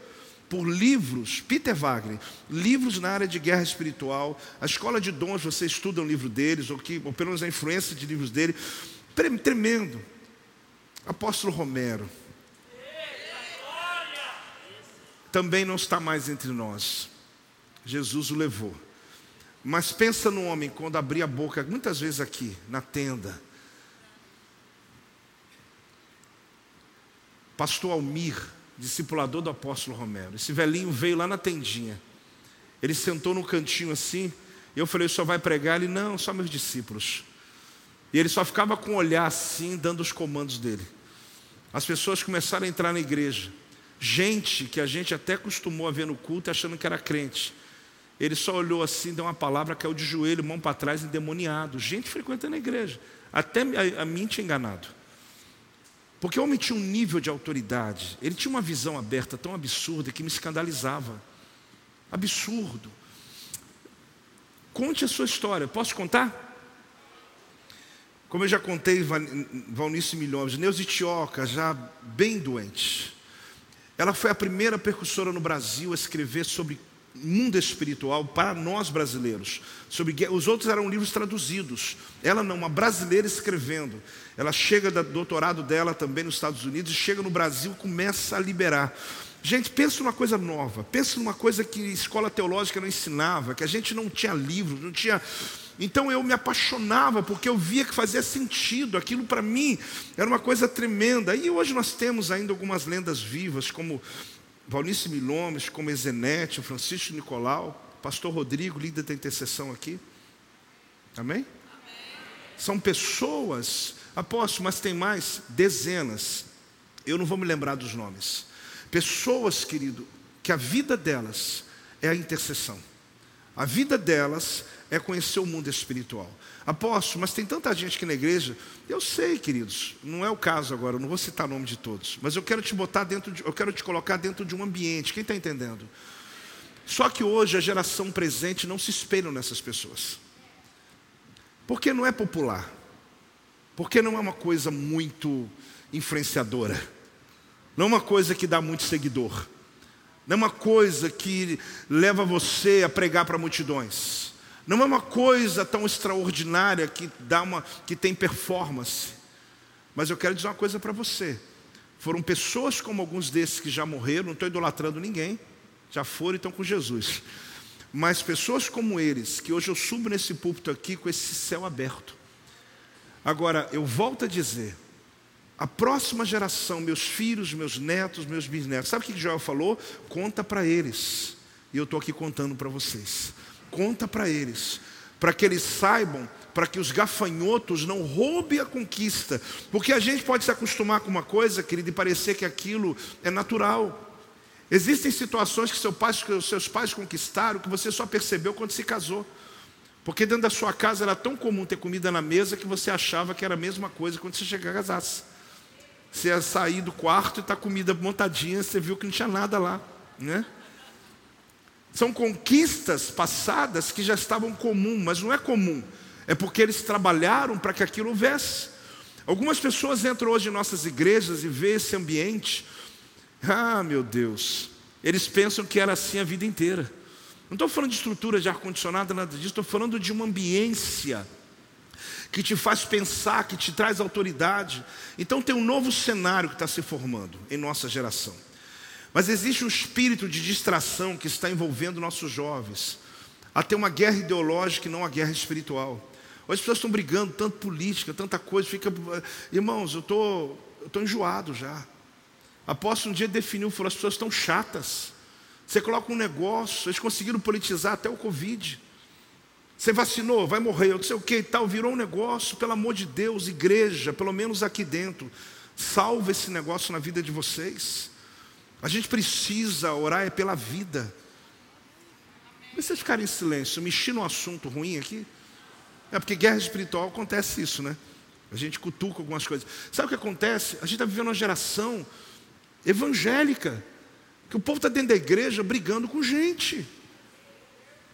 por livros, Peter Wagner, livros na área de guerra espiritual. A escola de dons, você estuda um livro deles, ou, que, ou pelo menos a influência de livros dele. Tremendo. Apóstolo Romero. Também não está mais entre nós. Jesus o levou. Mas pensa no homem quando abria a boca, muitas vezes aqui, na tenda. Pastor Almir, discipulador do apóstolo Romero. Esse velhinho veio lá na tendinha. Ele sentou no cantinho assim. E eu falei, só vai pregar? Ele, não, só meus discípulos. E ele só ficava com o olhar assim, dando os comandos dele. As pessoas começaram a entrar na igreja. Gente que a gente até costumou a ver no culto achando que era crente. Ele só olhou assim, deu uma palavra, caiu de joelho, mão para trás, endemoniado. Gente frequentando a igreja. Até a, a mim tinha enganado. Porque o homem tinha um nível de autoridade, ele tinha uma visão aberta tão absurda que me escandalizava. Absurdo. Conte a sua história, posso contar? Como eu já contei, Valnice Milhões, Neuza Tioca, já bem doente. Ela foi a primeira percussora no Brasil a escrever sobre mundo espiritual para nós brasileiros. Sobre os outros eram livros traduzidos. Ela não, uma brasileira escrevendo. Ela chega do doutorado dela também nos Estados Unidos chega no Brasil, começa a liberar. Gente, pensa numa coisa nova, pensa numa coisa que escola teológica não ensinava, que a gente não tinha livros, não tinha. Então eu me apaixonava porque eu via que fazia sentido, aquilo para mim era uma coisa tremenda. E hoje nós temos ainda algumas lendas vivas, como Valnice Milomes, como Ezenete, Francisco Nicolau, Pastor Rodrigo, líder da intercessão aqui. Amém? Amém? São pessoas, apóstolo, mas tem mais dezenas. Eu não vou me lembrar dos nomes. Pessoas, querido, que a vida delas é a intercessão. A vida delas é conhecer o mundo espiritual. Apóstolo, mas tem tanta gente aqui na igreja. Eu sei, queridos, não é o caso agora, eu não vou citar o nome de todos, mas eu quero te botar dentro de, eu quero te colocar dentro de um ambiente. Quem está entendendo? Só que hoje a geração presente não se espelha nessas pessoas. Porque não é popular. Porque não é uma coisa muito influenciadora. Não é uma coisa que dá muito seguidor. Não é uma coisa que leva você a pregar para multidões. Não é uma coisa tão extraordinária que dá uma que tem performance. Mas eu quero dizer uma coisa para você. Foram pessoas como alguns desses que já morreram, não estou idolatrando ninguém, já foram e estão com Jesus. Mas pessoas como eles, que hoje eu subo nesse púlpito aqui com esse céu aberto. Agora, eu volto a dizer, a próxima geração, meus filhos, meus netos, meus bisnetos, sabe o que Joel falou? Conta para eles. E eu estou aqui contando para vocês. Conta para eles, para que eles saibam, para que os gafanhotos não roubem a conquista. Porque a gente pode se acostumar com uma coisa, querido, e parecer que aquilo é natural. Existem situações que, seu pai, que seus pais conquistaram que você só percebeu quando se casou. Porque dentro da sua casa era tão comum ter comida na mesa que você achava que era a mesma coisa quando você chegar casasse. Você ia sair do quarto e a comida montadinha, você viu que não tinha nada lá. Né? São conquistas passadas que já estavam comum, mas não é comum. É porque eles trabalharam para que aquilo houvesse. Algumas pessoas entram hoje em nossas igrejas e vê esse ambiente. Ah, meu Deus. Eles pensam que era assim a vida inteira. Não estou falando de estrutura de ar-condicionado, nada disso. Estou falando de uma ambiência que te faz pensar, que te traz autoridade. Então tem um novo cenário que está se formando em nossa geração. Mas existe um espírito de distração que está envolvendo nossos jovens. Até uma guerra ideológica e não uma guerra espiritual. As pessoas estão brigando, tanto política, tanta coisa. Fica, irmãos, eu tô, estou enjoado já. Apóstolo um dia definiu, falou: as pessoas estão chatas. Você coloca um negócio, eles conseguiram politizar até o Covid. Você vacinou, vai morrer, eu não sei o que e tal, virou um negócio, pelo amor de Deus, igreja, pelo menos aqui dentro, salva esse negócio na vida de vocês. A gente precisa orar é pela vida. Vocês ficarem em silêncio, mexer no assunto ruim aqui? É porque guerra espiritual acontece isso, né? A gente cutuca algumas coisas. Sabe o que acontece? A gente está vivendo uma geração evangélica, que o povo está dentro da igreja brigando com gente.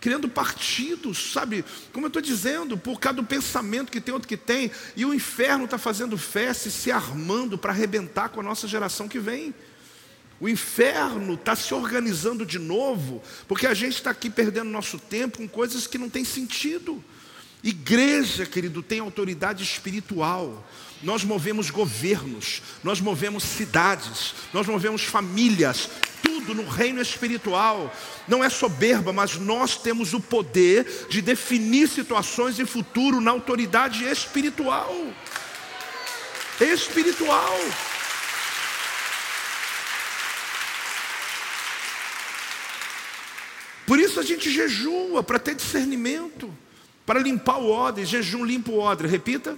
criando partidos, sabe? Como eu estou dizendo, por causa do pensamento que tem outro que tem, e o inferno está fazendo festa e se armando para arrebentar com a nossa geração que vem. O inferno está se organizando de novo, porque a gente está aqui perdendo nosso tempo com coisas que não têm sentido. Igreja, querido, tem autoridade espiritual. Nós movemos governos, nós movemos cidades, nós movemos famílias, tudo no reino espiritual. Não é soberba, mas nós temos o poder de definir situações e futuro na autoridade espiritual. Espiritual. Por isso a gente jejua para ter discernimento, para limpar o odre. Jejum limpa o odre. Repita.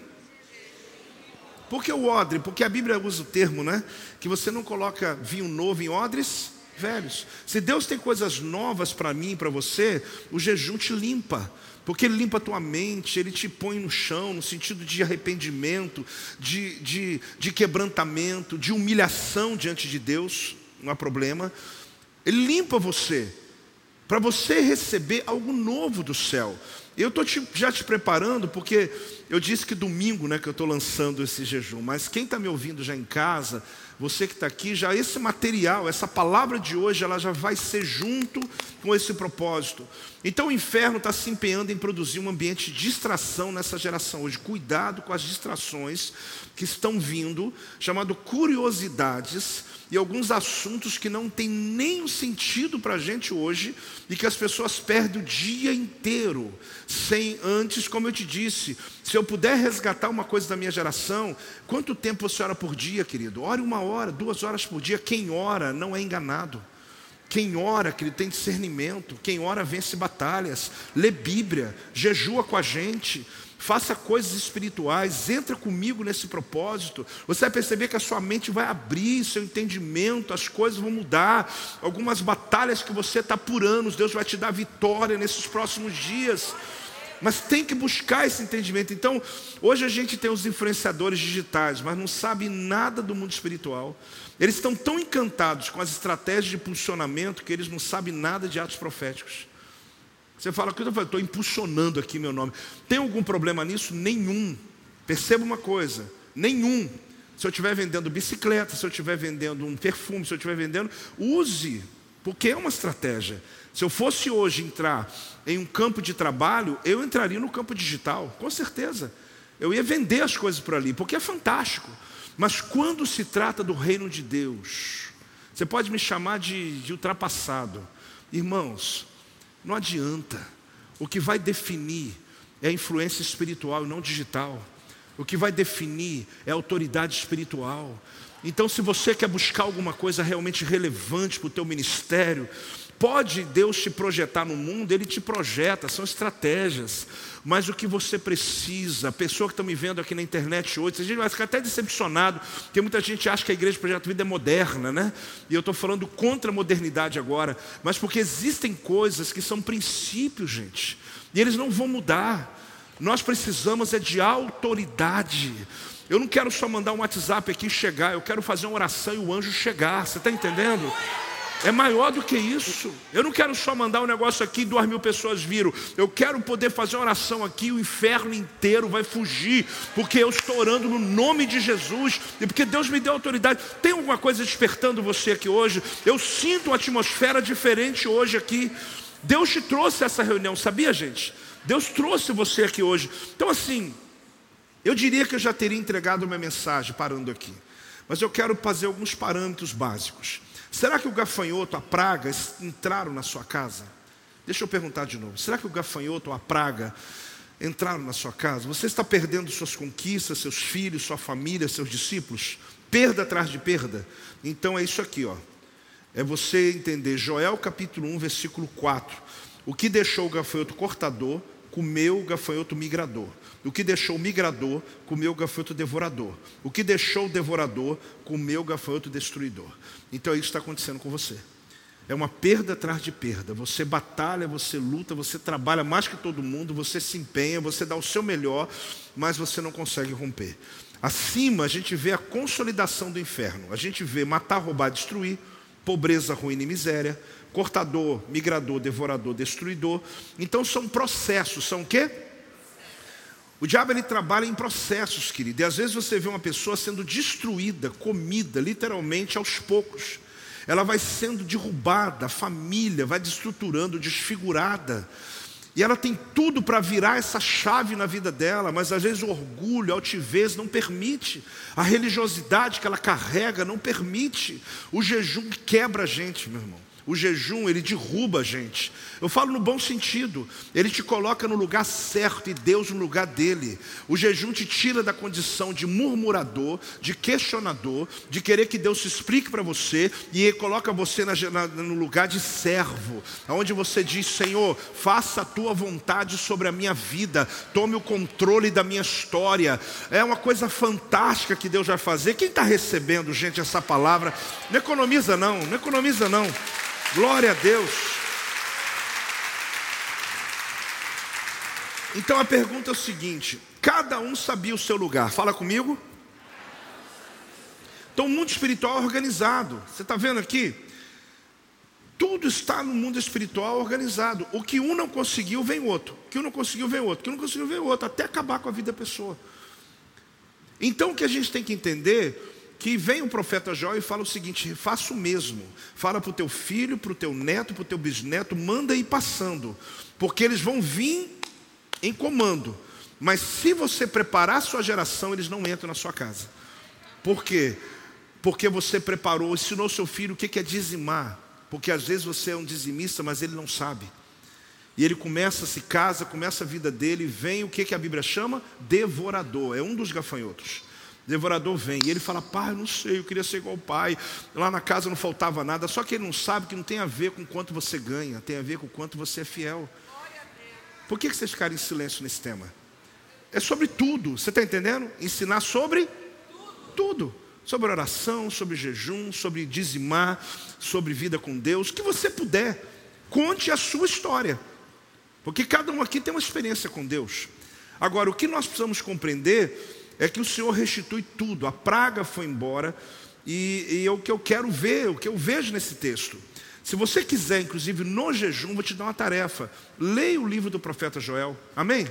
Por que o odre? Porque a Bíblia usa o termo, né? Que você não coloca vinho novo em odres velhos. Se Deus tem coisas novas para mim e para você, o jejum te limpa. Porque ele limpa a tua mente, ele te põe no chão, no sentido de arrependimento, de, de, de quebrantamento, de humilhação diante de Deus, não há problema. Ele limpa você, para você receber algo novo do céu. Eu estou já te preparando, porque eu disse que domingo né, que eu estou lançando esse jejum, mas quem está me ouvindo já em casa, você que está aqui, já esse material, essa palavra de hoje, ela já vai ser junto com esse propósito. Então o inferno está se empenhando em produzir um ambiente de distração nessa geração hoje. Cuidado com as distrações que estão vindo, chamado curiosidades, e alguns assuntos que não têm nenhum sentido para a gente hoje e que as pessoas perdem o dia inteiro sem antes, como eu te disse, se eu puder resgatar uma coisa da minha geração, quanto tempo você ora por dia, querido? Ore uma hora, duas horas por dia. Quem ora não é enganado. Quem ora, querido, tem discernimento. Quem ora vence batalhas, lê Bíblia, jejua com a gente faça coisas espirituais, entra comigo nesse propósito. Você vai perceber que a sua mente vai abrir, seu entendimento, as coisas vão mudar. Algumas batalhas que você está por anos, Deus vai te dar vitória nesses próximos dias. Mas tem que buscar esse entendimento. Então, hoje a gente tem os influenciadores digitais, mas não sabe nada do mundo espiritual. Eles estão tão encantados com as estratégias de impulsionamento que eles não sabem nada de atos proféticos. Você fala estou impulsionando aqui meu nome. Tem algum problema nisso? Nenhum. Perceba uma coisa: nenhum. Se eu estiver vendendo bicicleta, se eu estiver vendendo um perfume, se eu estiver vendendo, use, porque é uma estratégia. Se eu fosse hoje entrar em um campo de trabalho, eu entraria no campo digital, com certeza. Eu ia vender as coisas por ali, porque é fantástico. Mas quando se trata do reino de Deus, você pode me chamar de, de ultrapassado. Irmãos, não adianta. O que vai definir é a influência espiritual e não digital. O que vai definir é a autoridade espiritual. Então, se você quer buscar alguma coisa realmente relevante para o teu ministério, Pode Deus te projetar no mundo, Ele te projeta, são estratégias. Mas o que você precisa, pessoa que está me vendo aqui na internet hoje, a gente vai ficar até decepcionado, porque muita gente acha que a igreja Projeto Vida é moderna, né? E eu estou falando contra a modernidade agora, mas porque existem coisas que são princípios, gente, e eles não vão mudar. Nós precisamos é de autoridade. Eu não quero só mandar um WhatsApp aqui chegar, eu quero fazer uma oração e o anjo chegar, você está entendendo? É maior do que isso. Eu não quero só mandar um negócio aqui e duas mil pessoas viram. Eu quero poder fazer uma oração aqui, o inferno inteiro vai fugir, porque eu estou orando no nome de Jesus e porque Deus me deu autoridade. Tem alguma coisa despertando você aqui hoje? Eu sinto uma atmosfera diferente hoje aqui. Deus te trouxe essa reunião, sabia, gente? Deus trouxe você aqui hoje. Então, assim, eu diria que eu já teria entregado minha mensagem parando aqui, mas eu quero fazer alguns parâmetros básicos. Será que o gafanhoto, a praga, entraram na sua casa? Deixa eu perguntar de novo. Será que o gafanhoto a praga entraram na sua casa? Você está perdendo suas conquistas, seus filhos, sua família, seus discípulos? Perda atrás de perda? Então é isso aqui, ó. É você entender Joel capítulo 1, versículo 4. O que deixou o gafanhoto cortador, comeu o gafanhoto migrador. O que deixou o migrador, comeu o gafanhoto devorador. O que deixou o devorador, comeu o gafanhoto destruidor. Então é isso que está acontecendo com você. É uma perda atrás de perda. Você batalha, você luta, você trabalha mais que todo mundo, você se empenha, você dá o seu melhor, mas você não consegue romper. Acima a gente vê a consolidação do inferno. A gente vê matar, roubar, destruir, pobreza, ruína e miséria, cortador, migrador, devorador, destruidor. Então são processos, são o quê? O diabo ele trabalha em processos, querido. E às vezes você vê uma pessoa sendo destruída, comida, literalmente aos poucos. Ela vai sendo derrubada, a família vai destruturando, desfigurada. E ela tem tudo para virar essa chave na vida dela, mas às vezes o orgulho, a altivez não permite, a religiosidade que ela carrega não permite, o jejum quebra a gente, meu irmão. O jejum, ele derruba a gente. Eu falo no bom sentido. Ele te coloca no lugar certo e Deus no lugar dele. O jejum te tira da condição de murmurador, de questionador, de querer que Deus se explique para você e coloca você na, na, no lugar de servo, onde você diz: Senhor, faça a tua vontade sobre a minha vida, tome o controle da minha história. É uma coisa fantástica que Deus vai fazer. Quem está recebendo, gente, essa palavra? Não economiza, não, não economiza, não. Glória a Deus. Então a pergunta é o seguinte: cada um sabia o seu lugar. Fala comigo. Então o mundo espiritual é organizado. Você está vendo aqui? Tudo está no mundo espiritual organizado. O que um não conseguiu, vem outro. O que um não conseguiu, vem outro. O que um não conseguiu, vem outro. Até acabar com a vida da pessoa. Então o que a gente tem que entender que vem o profeta Jó e fala o seguinte: faça o mesmo, fala para o teu filho, para o teu neto, para o teu bisneto, manda ir passando, porque eles vão vir em comando, mas se você preparar a sua geração, eles não entram na sua casa. Por quê? Porque você preparou, ensinou seu filho o que é dizimar, porque às vezes você é um dizimista, mas ele não sabe. E ele começa, se casa, começa a vida dele, vem o que, que a Bíblia chama? Devorador, é um dos gafanhotos devorador vem e ele fala: Pai, não sei, eu queria ser igual o pai. Lá na casa não faltava nada, só que ele não sabe que não tem a ver com quanto você ganha, tem a ver com quanto você é fiel. Por que vocês ficaram em silêncio nesse tema? É sobre tudo, você está entendendo? Ensinar sobre tudo. Sobre oração, sobre jejum, sobre dizimar, sobre vida com Deus, o que você puder. Conte a sua história. Porque cada um aqui tem uma experiência com Deus. Agora, o que nós precisamos compreender é que o Senhor restitui tudo, a praga foi embora, e, e é o que eu quero ver, o que eu vejo nesse texto. Se você quiser, inclusive no jejum, vou te dar uma tarefa. Leia o livro do profeta Joel. Amém?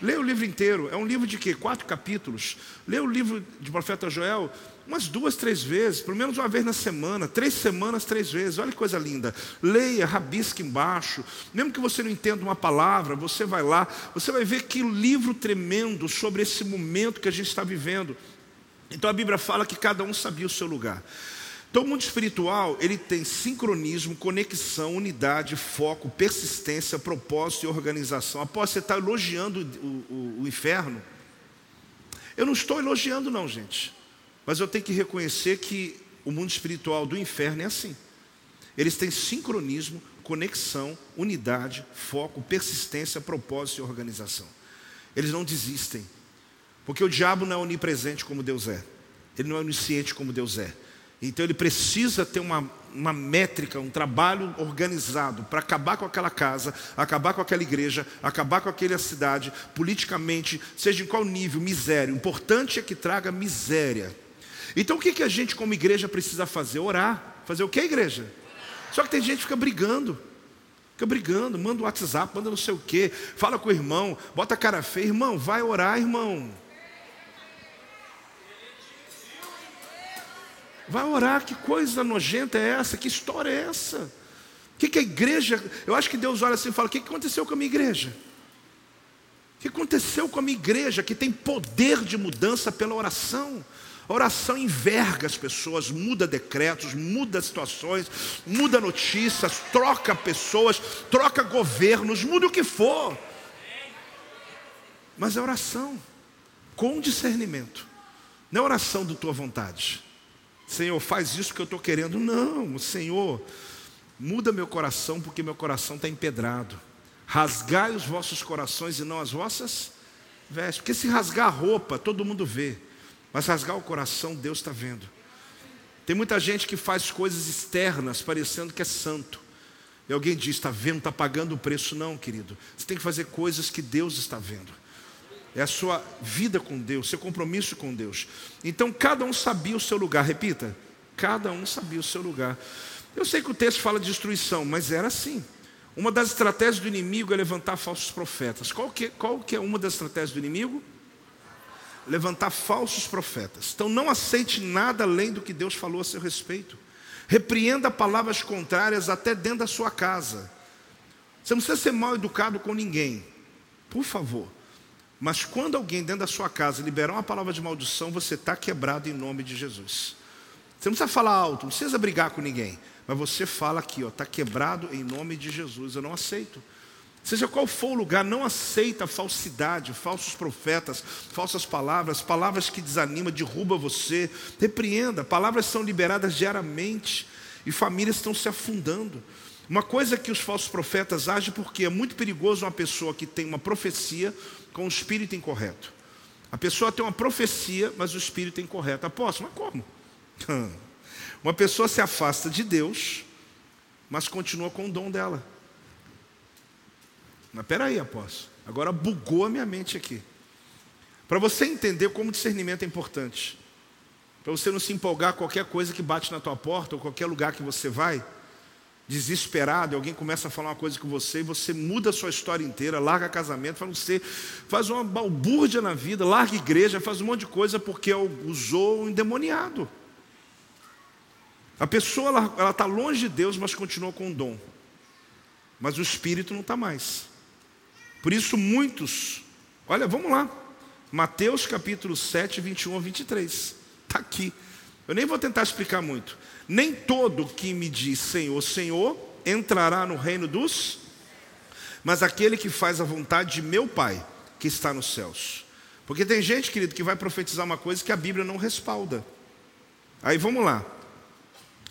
Leia o livro inteiro. É um livro de quê? Quatro capítulos. Leia o livro de profeta Joel umas duas, três vezes, pelo menos uma vez na semana, três semanas, três vezes. Olha que coisa linda. Leia, rabisque embaixo. Mesmo que você não entenda uma palavra, você vai lá, você vai ver que livro tremendo sobre esse momento que a gente está vivendo. Então a Bíblia fala que cada um sabia o seu lugar. Então, o mundo espiritual, ele tem sincronismo, conexão, unidade, foco, persistência, propósito e organização. Após você estar elogiando o, o, o inferno, eu não estou elogiando, não, gente. Mas eu tenho que reconhecer que o mundo espiritual do inferno é assim. Eles têm sincronismo, conexão, unidade, foco, persistência, propósito e organização. Eles não desistem. Porque o diabo não é onipresente como Deus é. Ele não é onisciente como Deus é. Então ele precisa ter uma, uma métrica, um trabalho organizado para acabar com aquela casa, acabar com aquela igreja, acabar com aquela cidade, politicamente, seja em qual nível, miséria. O importante é que traga miséria. Então o que, que a gente como igreja precisa fazer? Orar. Fazer o que, igreja? Só que tem gente que fica brigando. Fica brigando, manda um WhatsApp, manda não sei o quê, fala com o irmão, bota a cara feia, irmão, vai orar, irmão. Vai orar, que coisa nojenta é essa? Que história é essa? O que, que a igreja. Eu acho que Deus olha assim e fala: o que aconteceu com a minha igreja? O que aconteceu com a minha igreja que tem poder de mudança pela oração? A oração enverga as pessoas, muda decretos, muda situações, muda notícias, troca pessoas, troca governos, muda o que for. Mas é oração com discernimento, não é oração da tua vontade. Senhor, faz isso que eu estou querendo. Não, Senhor, muda meu coração, porque meu coração está empedrado. Rasgai os vossos corações e não as vossas vestes. Porque se rasgar a roupa, todo mundo vê. Mas rasgar o coração, Deus está vendo. Tem muita gente que faz coisas externas parecendo que é santo. E alguém diz: está vendo, está pagando o preço. Não, querido. Você tem que fazer coisas que Deus está vendo. É a sua vida com Deus, seu compromisso com Deus. Então cada um sabia o seu lugar. Repita: Cada um sabia o seu lugar. Eu sei que o texto fala de destruição, mas era assim. Uma das estratégias do inimigo é levantar falsos profetas. Qual que, qual que é uma das estratégias do inimigo? Levantar falsos profetas. Então não aceite nada além do que Deus falou a seu respeito. Repreenda palavras contrárias até dentro da sua casa. Você não precisa ser mal educado com ninguém, por favor. Mas quando alguém dentro da sua casa liberar uma palavra de maldição, você está quebrado em nome de Jesus. Você não precisa falar alto, não precisa brigar com ninguém. Mas você fala aqui, está quebrado em nome de Jesus. Eu não aceito. Seja qual for o lugar, não aceita falsidade, falsos profetas, falsas palavras, palavras que desanimam, derruba você. Repreenda. Palavras são liberadas diariamente e famílias estão se afundando. Uma coisa que os falsos profetas agem porque é muito perigoso uma pessoa que tem uma profecia com o espírito incorreto. A pessoa tem uma profecia, mas o espírito é incorreto. Apóstolo, mas como? Uma pessoa se afasta de Deus, mas continua com o dom dela. Mas peraí, apóstolo, agora bugou a minha mente aqui. Para você entender como discernimento é importante, para você não se empolgar qualquer coisa que bate na tua porta ou qualquer lugar que você vai, desesperado, e alguém começa a falar uma coisa com você, e você muda a sua história inteira, larga casamento, fala você, faz uma balbúrdia na vida, larga igreja, faz um monte de coisa porque usou um endemoniado. A pessoa ela está longe de Deus, mas continua com o dom. Mas o espírito não está mais. Por isso, muitos, olha, vamos lá. Mateus capítulo 7, 21 a 23. Está aqui. Eu nem vou tentar explicar muito. Nem todo que me diz Senhor, Senhor, entrará no reino dos, mas aquele que faz a vontade de meu Pai, que está nos céus. Porque tem gente, querido, que vai profetizar uma coisa que a Bíblia não respalda. Aí vamos lá.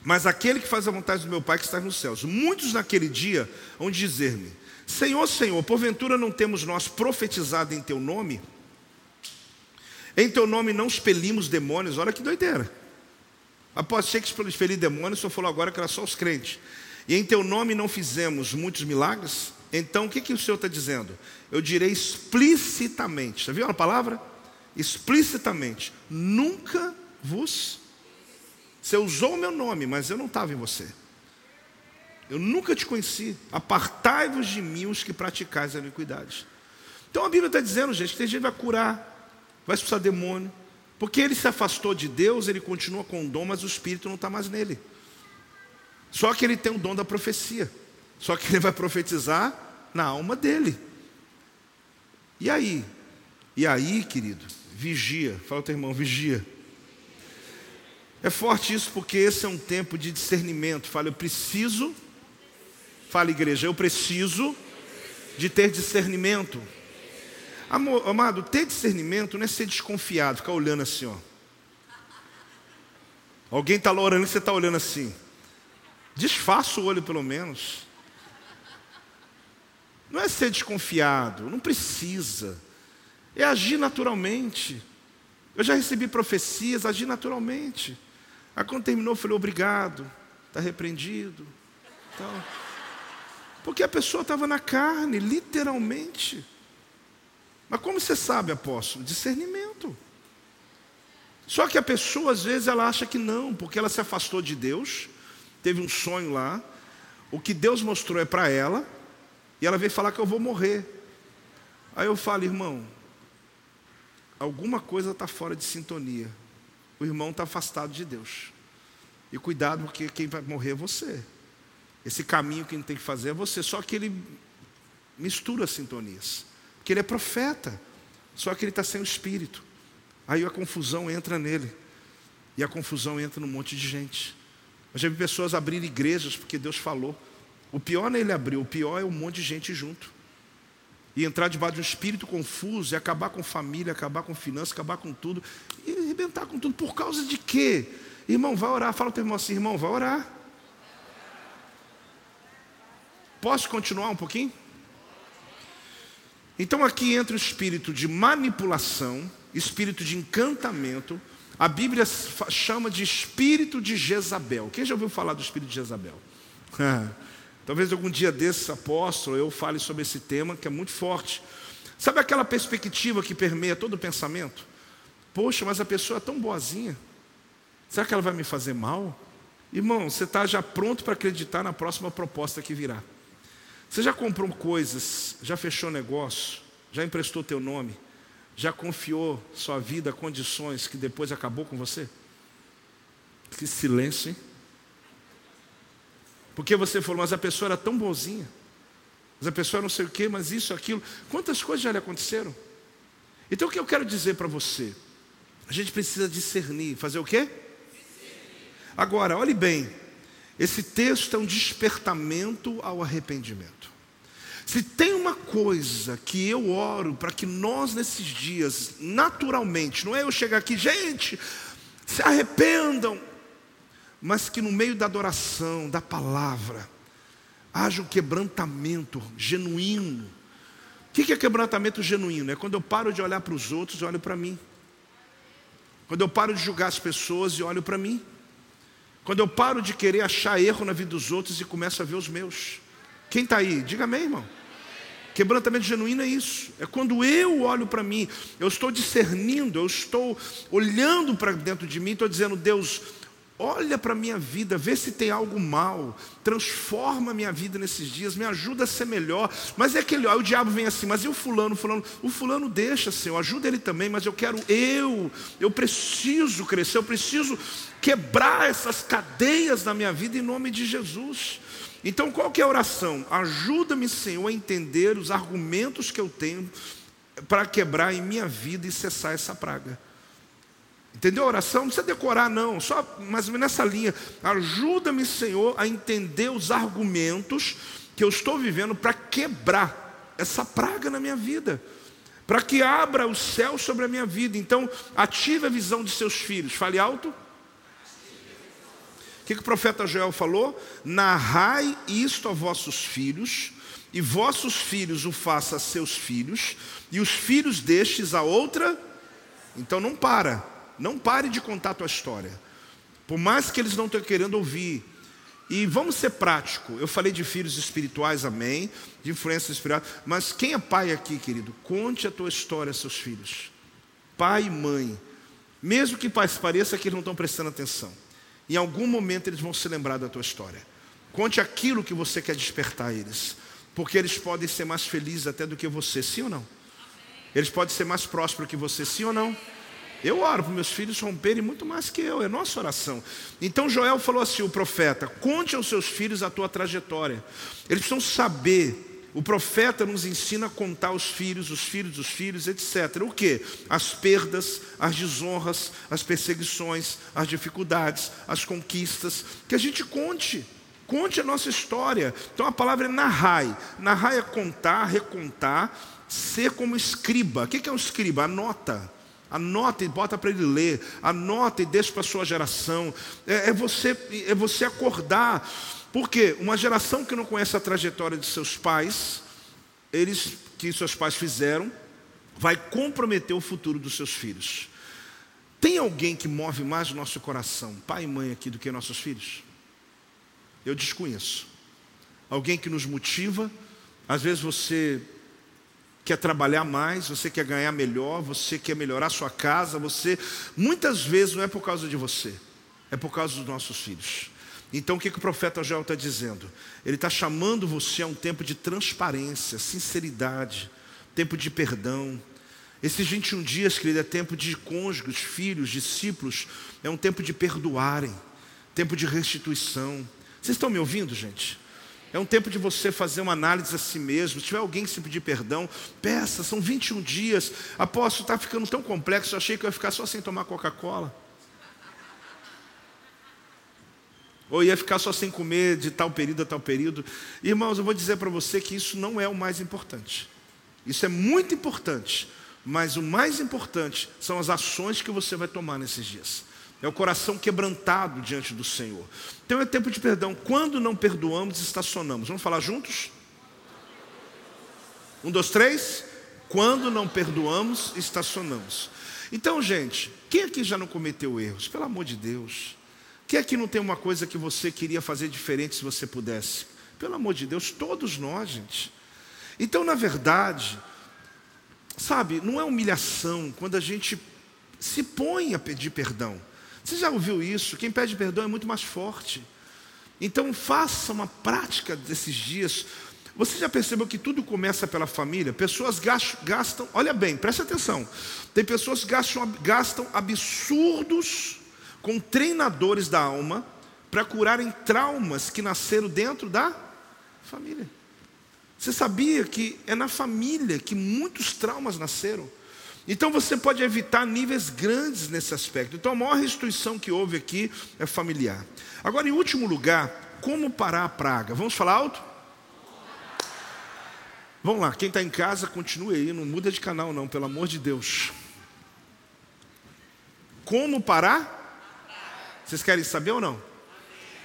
Mas aquele que faz a vontade do meu Pai que está nos céus. Muitos naquele dia vão dizer-me: Senhor, Senhor, porventura não temos nós profetizado em teu nome? Em teu nome não expelimos demônios. Olha que doideira. Após ser que expelir demônios, o Senhor falou agora que era só os crentes. E em teu nome não fizemos muitos milagres? Então o que, que o Senhor está dizendo? Eu direi explicitamente. Já viu a palavra? Explicitamente. Nunca vos você usou o meu nome, mas eu não estava em você. Eu nunca te conheci. Apartai-vos de mim os que praticais a iniquidade. Então a Bíblia está dizendo, gente, que tem gente que vai curar, vai expulsar demônio. Porque ele se afastou de Deus, ele continua com o dom, mas o Espírito não está mais nele. Só que ele tem o dom da profecia. Só que ele vai profetizar na alma dele. E aí? E aí, querido, vigia. Fala teu irmão, vigia. É forte isso porque esse é um tempo de discernimento. Fala, eu preciso, fala igreja, eu preciso de ter discernimento. Amor, amado, ter discernimento não é ser desconfiado, ficar olhando assim, ó. Alguém está lá orando e você está olhando assim. Disfarça o olho pelo menos. Não é ser desconfiado, não precisa. É agir naturalmente. Eu já recebi profecias, agir naturalmente. Aí quando terminou, eu falei, obrigado, está repreendido. Então, porque a pessoa estava na carne, literalmente. Mas como você sabe, apóstolo? Discernimento. Só que a pessoa, às vezes, ela acha que não, porque ela se afastou de Deus, teve um sonho lá, o que Deus mostrou é para ela, e ela veio falar que eu vou morrer. Aí eu falo, irmão, alguma coisa está fora de sintonia o irmão está afastado de Deus. E cuidado, porque quem vai morrer é você. Esse caminho que tem que fazer é você. Só que ele mistura as sintonias. Porque ele é profeta. Só que ele está sem o espírito. Aí a confusão entra nele. E a confusão entra num monte de gente. Eu já vi pessoas abrir igrejas porque Deus falou. O pior não é ele abrir, o pior é um monte de gente junto. E entrar debaixo de um espírito confuso e acabar com família, acabar com finanças, acabar com tudo e arrebentar com tudo. Por causa de quê? Irmão, vai orar. Fala o teu irmão assim, irmão, vai orar. Posso continuar um pouquinho? Então aqui entra o espírito de manipulação, espírito de encantamento. A Bíblia chama de espírito de Jezabel. Quem já ouviu falar do espírito de Jezabel? Talvez algum dia desse apóstolo eu fale sobre esse tema que é muito forte. Sabe aquela perspectiva que permeia todo o pensamento? Poxa, mas a pessoa é tão boazinha. Será que ela vai me fazer mal? Irmão, você está já pronto para acreditar na próxima proposta que virá. Você já comprou coisas, já fechou negócio, já emprestou teu nome, já confiou sua vida a condições que depois acabou com você? Que silêncio, hein? Porque você falou, mas a pessoa era tão bonzinha, mas a pessoa não sei o quê, mas isso, aquilo. Quantas coisas já lhe aconteceram? Então o que eu quero dizer para você? A gente precisa discernir, fazer o quê? Agora, olhe bem, esse texto é um despertamento ao arrependimento. Se tem uma coisa que eu oro para que nós nesses dias, naturalmente, não é eu chegar aqui, gente, se arrependam, mas que no meio da adoração, da palavra, haja um quebrantamento genuíno. O que é quebrantamento genuíno? É quando eu paro de olhar para os outros e olho para mim. Quando eu paro de julgar as pessoas e olho para mim. Quando eu paro de querer achar erro na vida dos outros e começo a ver os meus. Quem está aí? Diga amém, irmão. Quebrantamento genuíno é isso. É quando eu olho para mim, eu estou discernindo, eu estou olhando para dentro de mim, estou dizendo, Deus, olha para a minha vida, vê se tem algo mal, transforma a minha vida nesses dias, me ajuda a ser melhor. Mas é aquele, aí o diabo vem assim, mas e o fulano, fulano? O fulano deixa, Senhor, ajuda ele também, mas eu quero eu, eu preciso crescer, eu preciso quebrar essas cadeias na minha vida em nome de Jesus. Então qual que é a oração? Ajuda-me, Senhor, a entender os argumentos que eu tenho para quebrar em minha vida e cessar essa praga. Entendeu a oração? Não precisa decorar, não, só mais ou menos nessa linha. Ajuda-me, Senhor, a entender os argumentos que eu estou vivendo para quebrar essa praga na minha vida, para que abra o céu sobre a minha vida. Então, ative a visão de seus filhos. Fale alto. O que, que o profeta Joel falou? Narrai isto a vossos filhos, e vossos filhos o façam a seus filhos, e os filhos destes a outra. Então não para. Não pare de contar a tua história. Por mais que eles não estejam querendo ouvir. E vamos ser prático. Eu falei de filhos espirituais, amém. De influência espiritual. Mas quem é pai aqui, querido? Conte a tua história aos seus filhos. Pai e mãe. Mesmo que pareça que eles não estão prestando atenção. Em algum momento eles vão se lembrar da tua história. Conte aquilo que você quer despertar eles. Porque eles podem ser mais felizes até do que você, sim ou não? Eles podem ser mais prósperos que você, sim ou não? Eu oro para meus filhos romperem muito mais que eu, é nossa oração. Então Joel falou assim: o profeta, conte aos seus filhos a tua trajetória. Eles precisam saber. O profeta nos ensina a contar os filhos, os filhos dos filhos, etc. O que? As perdas, as desonras, as perseguições, as dificuldades, as conquistas. Que a gente conte. Conte a nossa história. Então a palavra é narrai. Narrai é contar, recontar, ser como escriba. O que é um escriba? Anota. Anota e bota para ele ler. Anota e deixa para a sua geração. É, é, você, é você acordar. Porque uma geração que não conhece a trajetória de seus pais, eles que seus pais fizeram, vai comprometer o futuro dos seus filhos. Tem alguém que move mais o nosso coração, pai e mãe aqui, do que nossos filhos? Eu desconheço. Alguém que nos motiva. Às vezes você quer trabalhar mais, você quer ganhar melhor, você quer melhorar sua casa, você muitas vezes não é por causa de você, é por causa dos nossos filhos. Então o que, que o profeta Joel está dizendo? Ele está chamando você a um tempo de transparência, sinceridade, tempo de perdão. Esses 21 dias, querido, é tempo de cônjuges, filhos, discípulos, é um tempo de perdoarem, tempo de restituição. Vocês estão me ouvindo, gente? É um tempo de você fazer uma análise a si mesmo. Se tiver alguém que se pedir perdão, peça. São 21 dias. Apóstolo, está ficando tão complexo. Eu achei que eu ia ficar só sem tomar Coca-Cola. Ou ia ficar só sem comer de tal período a tal período. Irmãos, eu vou dizer para você que isso não é o mais importante. Isso é muito importante. Mas o mais importante são as ações que você vai tomar nesses dias. É o coração quebrantado diante do Senhor. Então é tempo de perdão. Quando não perdoamos, estacionamos. Vamos falar juntos? Um, dois, três. Quando não perdoamos, estacionamos. Então, gente, quem aqui já não cometeu erros? Pelo amor de Deus. Quem aqui não tem uma coisa que você queria fazer diferente se você pudesse? Pelo amor de Deus, todos nós, gente. Então, na verdade, sabe, não é humilhação quando a gente se põe a pedir perdão. Você já ouviu isso? Quem pede perdão é muito mais forte. Então faça uma prática desses dias. Você já percebeu que tudo começa pela família? Pessoas gastam, olha bem, preste atenção. Tem pessoas que gastam, gastam absurdos com treinadores da alma para curarem traumas que nasceram dentro da família. Você sabia que é na família que muitos traumas nasceram? Então você pode evitar níveis grandes nesse aspecto. Então a maior restituição que houve aqui é familiar. Agora, em último lugar, como parar a praga? Vamos falar alto? Vamos lá, quem está em casa, continue aí, não muda de canal, não, pelo amor de Deus. Como parar? Vocês querem saber ou não?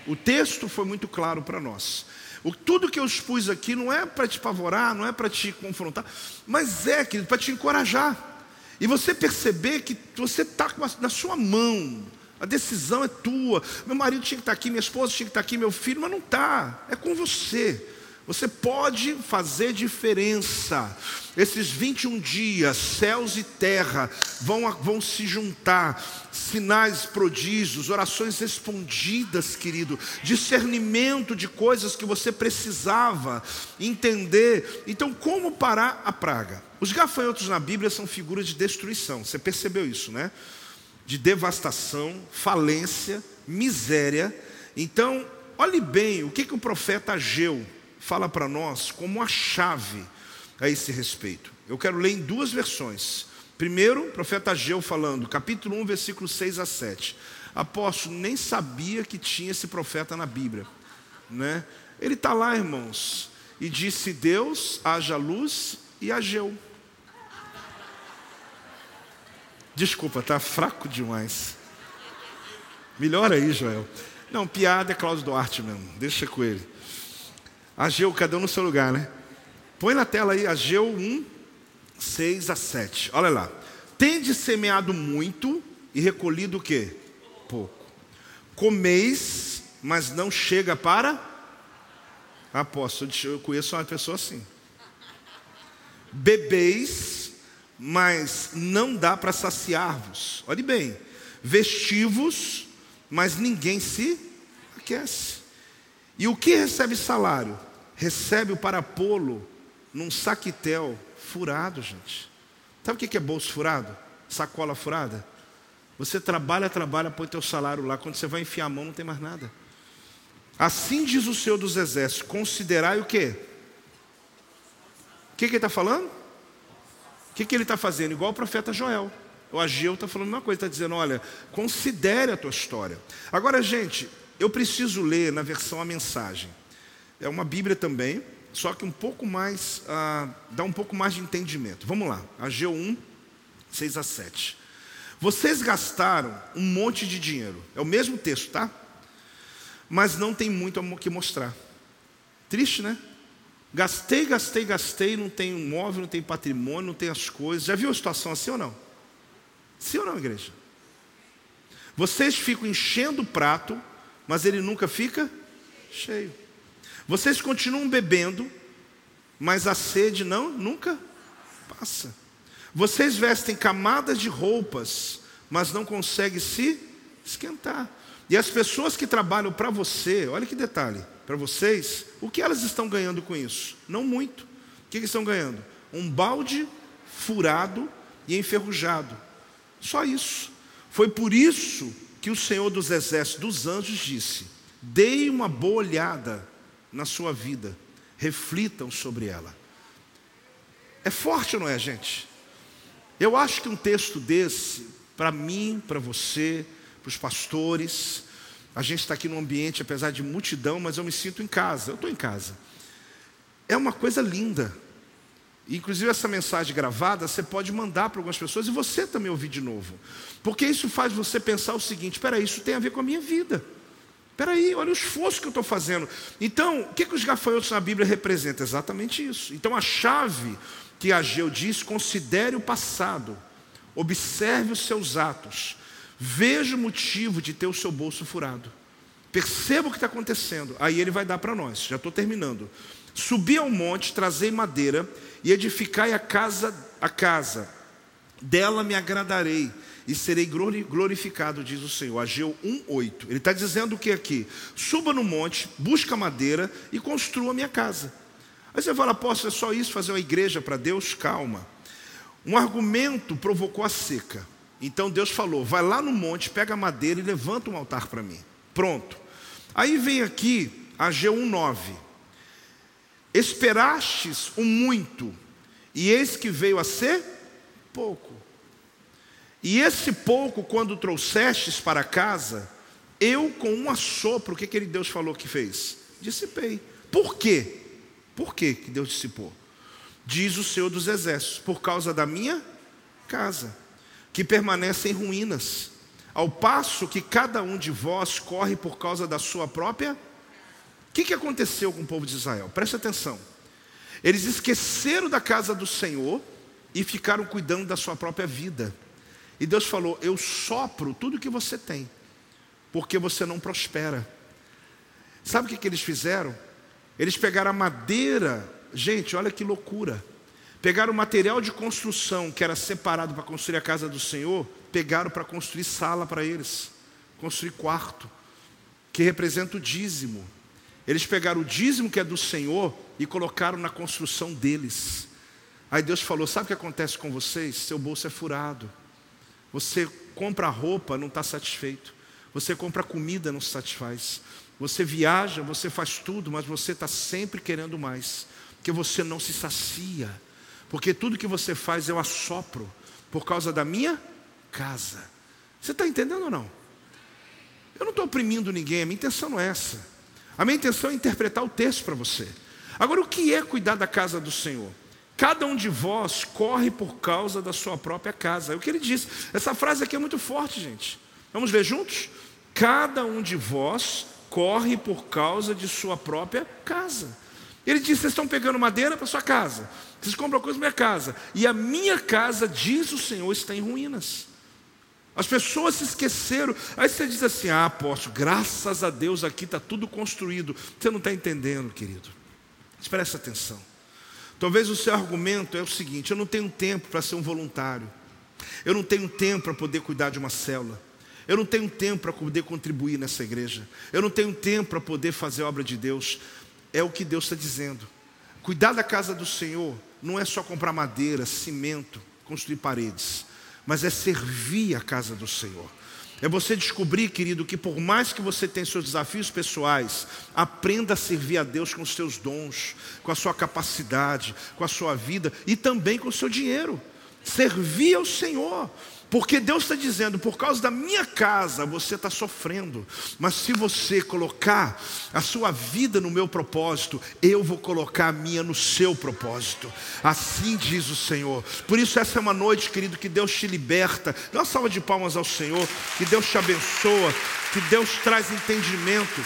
O texto foi muito claro para nós. O, tudo que eu expus aqui não é para te pavorar, não é para te confrontar, mas é, querido, para te encorajar. E você perceber que você está na sua mão, a decisão é tua. Meu marido tinha que estar tá aqui, minha esposa tinha que estar tá aqui, meu filho, mas não está, é com você. Você pode fazer diferença. Esses 21 dias, céus e terra vão, vão se juntar. Sinais, prodígios, orações respondidas, querido. Discernimento de coisas que você precisava entender. Então, como parar a praga? Os gafanhotos na Bíblia são figuras de destruição. Você percebeu isso, né? De devastação, falência, miséria. Então, olhe bem o que, que o profeta Ageu fala para nós como a chave a esse respeito. Eu quero ler em duas versões. Primeiro, o profeta Ageu falando, capítulo 1, versículo 6 a 7. Apóstolo, nem sabia que tinha esse profeta na Bíblia. Né? Ele está lá, irmãos, e disse: Deus, haja luz e Ageu. Desculpa, tá fraco demais. Melhora aí, Joel. Não, piada é Cláudio Duarte mesmo, deixa com ele. Ageu, cada um no seu lugar, né? Põe na tela aí, Ageu 1, 6 a 7. Olha lá. Tende semeado muito e recolhido o quê? Pouco. Comeis, mas não chega para. Apóstolo, eu conheço uma pessoa assim. Bebeis, mas não dá para saciar-vos. Olhe bem. Vestivos, mas ninguém se aquece. E o que recebe salário? Recebe o para pô-lo num saquitel furado, gente. Sabe o que é bolso furado? Sacola furada? Você trabalha, trabalha, põe teu salário lá. Quando você vai enfiar a mão, não tem mais nada. Assim diz o Senhor dos Exércitos: considerai o quê? O que, que ele está falando? O que, que ele está fazendo? Igual o profeta Joel. O Ageu está falando uma coisa, está dizendo: olha, considere a tua história. Agora, gente, eu preciso ler na versão a mensagem. É uma Bíblia também, só que um pouco mais, ah, dá um pouco mais de entendimento. Vamos lá, Ageu 1, 6 a 7. Vocês gastaram um monte de dinheiro, é o mesmo texto, tá? Mas não tem muito o que mostrar. Triste, né? Gastei, gastei, gastei, não tem um móvel, não tem patrimônio, não tem as coisas. Já viu a situação assim ou não? Sim ou não, igreja? Vocês ficam enchendo o prato, mas ele nunca fica cheio. Vocês continuam bebendo, mas a sede não nunca passa. Vocês vestem camadas de roupas, mas não conseguem se esquentar. E as pessoas que trabalham para você, olha que detalhe, para vocês, o que elas estão ganhando com isso? Não muito. O que, que estão ganhando? Um balde furado e enferrujado. Só isso. Foi por isso que o Senhor dos Exércitos dos Anjos disse: Deem uma boa olhada na sua vida, reflitam sobre ela. É forte, não é, gente? Eu acho que um texto desse, para mim, para você, para os pastores, a gente está aqui num ambiente, apesar de multidão, mas eu me sinto em casa, eu estou em casa. É uma coisa linda. Inclusive, essa mensagem gravada você pode mandar para algumas pessoas e você também ouvir de novo. Porque isso faz você pensar o seguinte: espera, isso tem a ver com a minha vida. Espera aí, olha o esforço que eu estou fazendo. Então, o que, que os gafanhotos na Bíblia representam? Exatamente isso. Então, a chave que Ageu diz: considere o passado, observe os seus atos, veja o motivo de ter o seu bolso furado. Perceba o que está acontecendo. Aí ele vai dar para nós. Já estou terminando. Subi ao monte, trazei madeira e edificai a casa, a casa. Dela me agradarei e serei glorificado, diz o Senhor. Ageu 1,8. Ele está dizendo o que aqui? Suba no monte, busca madeira e construa a minha casa. Aí você fala, apóstolo, é só isso, fazer uma igreja para Deus? Calma. Um argumento provocou a seca. Então Deus falou: vai lá no monte, pega madeira e levanta um altar para mim. Pronto. Aí vem aqui Ageu 1,9. Esperastes o muito, e eis que veio a ser pouco. E esse pouco, quando trouxestes para casa, eu com um assopro, o que aquele Deus falou que fez? Dissipei. Por quê? Por quê que Deus dissipou? Diz o Senhor dos Exércitos, por causa da minha casa, que permanece em ruínas, ao passo que cada um de vós corre por causa da sua própria. O que, que aconteceu com o povo de Israel? Preste atenção. Eles esqueceram da casa do Senhor e ficaram cuidando da sua própria vida. E Deus falou: Eu sopro tudo que você tem, porque você não prospera. Sabe o que, que eles fizeram? Eles pegaram a madeira, gente, olha que loucura. Pegaram o material de construção que era separado para construir a casa do Senhor, pegaram para construir sala para eles, construir quarto, que representa o dízimo. Eles pegaram o dízimo que é do Senhor e colocaram na construção deles. Aí Deus falou: Sabe o que acontece com vocês? Seu bolso é furado. Você compra roupa, não está satisfeito. Você compra comida, não se satisfaz. Você viaja, você faz tudo, mas você está sempre querendo mais. Porque você não se sacia. Porque tudo que você faz eu assopro por causa da minha casa. Você está entendendo ou não? Eu não estou oprimindo ninguém, a minha intenção não é essa. A minha intenção é interpretar o texto para você. Agora, o que é cuidar da casa do Senhor? Cada um de vós corre por causa da sua própria casa. É o que ele diz. Essa frase aqui é muito forte, gente. Vamos ler juntos? Cada um de vós corre por causa de sua própria casa. Ele diz: Vocês estão pegando madeira para sua casa, vocês compram coisa para minha casa, e a minha casa, diz o Senhor, está em ruínas. As pessoas se esqueceram. Aí você diz assim: Ah, apóstolo, graças a Deus aqui está tudo construído. Você não está entendendo, querido. Preste atenção. Talvez o seu argumento é o seguinte: eu não tenho tempo para ser um voluntário, eu não tenho tempo para poder cuidar de uma célula, eu não tenho tempo para poder contribuir nessa igreja, eu não tenho tempo para poder fazer a obra de Deus. É o que Deus está dizendo. Cuidar da casa do Senhor não é só comprar madeira, cimento, construir paredes, mas é servir a casa do Senhor. É você descobrir, querido, que por mais que você tenha seus desafios pessoais, aprenda a servir a Deus com os seus dons, com a sua capacidade, com a sua vida e também com o seu dinheiro. Servir ao Senhor. Porque Deus está dizendo, por causa da minha casa você está sofrendo, mas se você colocar a sua vida no meu propósito, eu vou colocar a minha no seu propósito. Assim diz o Senhor. Por isso, essa é uma noite, querido, que Deus te liberta. Dá uma salva de palmas ao Senhor, que Deus te abençoa, que Deus traz entendimento.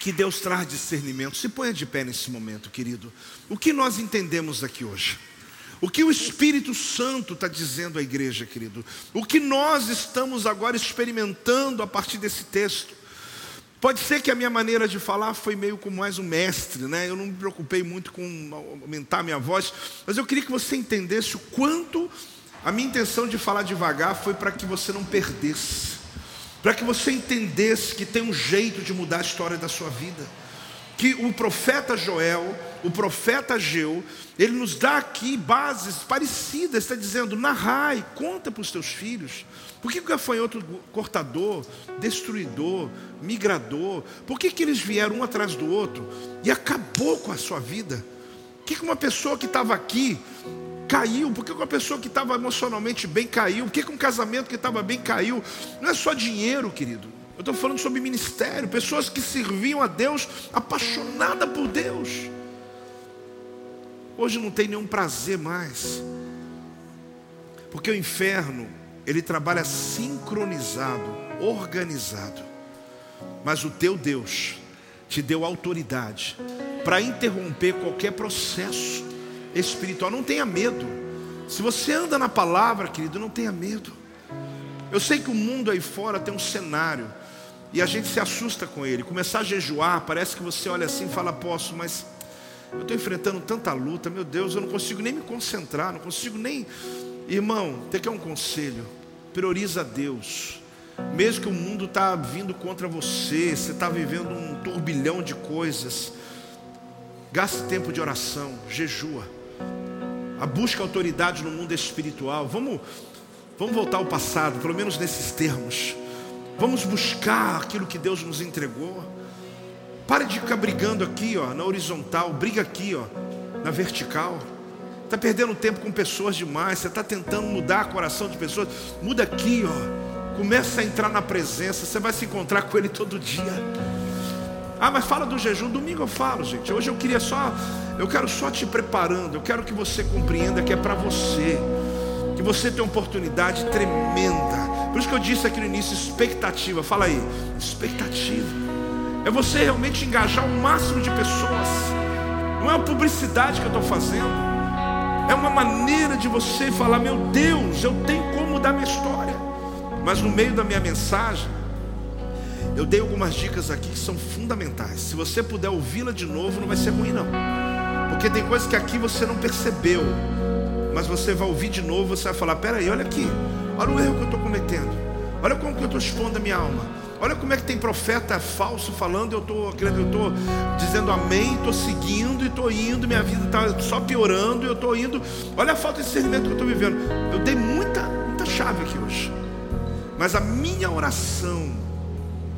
Que Deus traz discernimento. Se ponha de pé nesse momento, querido. O que nós entendemos aqui hoje? O que o Espírito Santo está dizendo à igreja, querido? O que nós estamos agora experimentando a partir desse texto? Pode ser que a minha maneira de falar foi meio como mais um mestre, né? Eu não me preocupei muito com aumentar minha voz, mas eu queria que você entendesse o quanto a minha intenção de falar devagar foi para que você não perdesse, para que você entendesse que tem um jeito de mudar a história da sua vida que o profeta Joel, o profeta Geu, ele nos dá aqui bases parecidas, está dizendo, narrai, conta para os teus filhos. Por que o gafanhoto cortador, destruidor, migrador, por que, que eles vieram um atrás do outro e acabou com a sua vida? Por que, que uma pessoa que estava aqui caiu? Por que uma pessoa que estava emocionalmente bem caiu? Por que, um casamento que estava bem caiu? Não é só dinheiro, querido. Eu estou falando sobre ministério, pessoas que serviam a Deus, apaixonada por Deus. Hoje não tem nenhum prazer mais, porque o inferno ele trabalha sincronizado, organizado. Mas o teu Deus te deu autoridade para interromper qualquer processo espiritual. Não tenha medo. Se você anda na palavra, querido, não tenha medo. Eu sei que o mundo aí fora tem um cenário e a gente se assusta com ele. Começar a jejuar, parece que você olha assim e fala, posso, mas eu estou enfrentando tanta luta, meu Deus, eu não consigo nem me concentrar, não consigo nem. Irmão, tem que é um conselho. Prioriza Deus. Mesmo que o mundo está vindo contra você, você está vivendo um turbilhão de coisas. Gaste tempo de oração, jejua. A busca autoridade no mundo espiritual. Vamos, vamos voltar ao passado, pelo menos nesses termos. Vamos buscar aquilo que Deus nos entregou. Pare de ficar brigando aqui, ó, na horizontal, briga aqui, ó, na vertical. Está perdendo tempo com pessoas demais. Você está tentando mudar o coração de pessoas. Muda aqui, ó. Começa a entrar na presença. Você vai se encontrar com Ele todo dia. Ah, mas fala do jejum. Domingo eu falo, gente. Hoje eu queria só, eu quero só te preparando. Eu quero que você compreenda que é para você. Que você tem uma oportunidade tremenda. Por isso que eu disse aqui no início, expectativa. Fala aí, expectativa. É você realmente engajar o máximo de pessoas. Não é uma publicidade que eu estou fazendo. É uma maneira de você falar: Meu Deus, eu tenho como mudar minha história. Mas no meio da minha mensagem, eu dei algumas dicas aqui que são fundamentais. Se você puder ouvi-la de novo, não vai ser ruim, não. Porque tem coisas que aqui você não percebeu. Mas você vai ouvir de novo, você vai falar: Peraí, olha aqui, olha o erro que eu estou cometendo. Olha como que eu estou expondo a minha alma. Olha como é que tem profeta falso falando, eu estou eu tô dizendo amém, estou seguindo e estou indo, minha vida está só piorando, eu estou indo. Olha a falta de discernimento que eu estou vivendo. Eu dei muita, muita chave aqui hoje. Mas a minha oração,